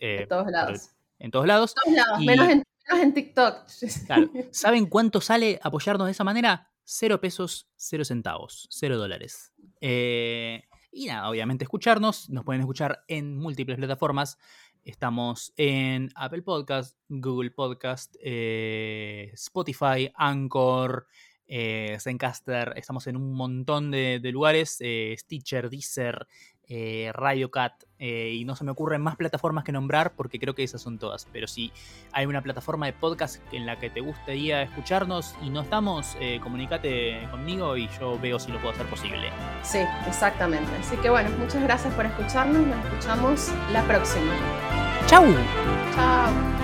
en todos lados. En todos lados. menos, en, TikTok. ¿Saben cuánto sale apoyarnos de esa manera? Cero pesos, cero centavos, cero dólares. Eh, y nada, obviamente escucharnos. Nos pueden escuchar en múltiples plataformas. Estamos en Apple Podcast, Google Podcast, eh, Spotify, Anchor, eh, Zencaster. Estamos en un montón de, de lugares. Stitcher, Deezer, eh, Radio Cat, eh, y no se me ocurren más plataformas que nombrar porque creo que esas son todas. Pero si hay una plataforma de podcast en la que te gustaría escucharnos y no estamos, eh, comunícate conmigo y yo veo si lo puedo hacer posible. Sí, exactamente. Así que bueno, muchas gracias por escucharnos. Nos escuchamos la próxima. ¡Chau! Chao.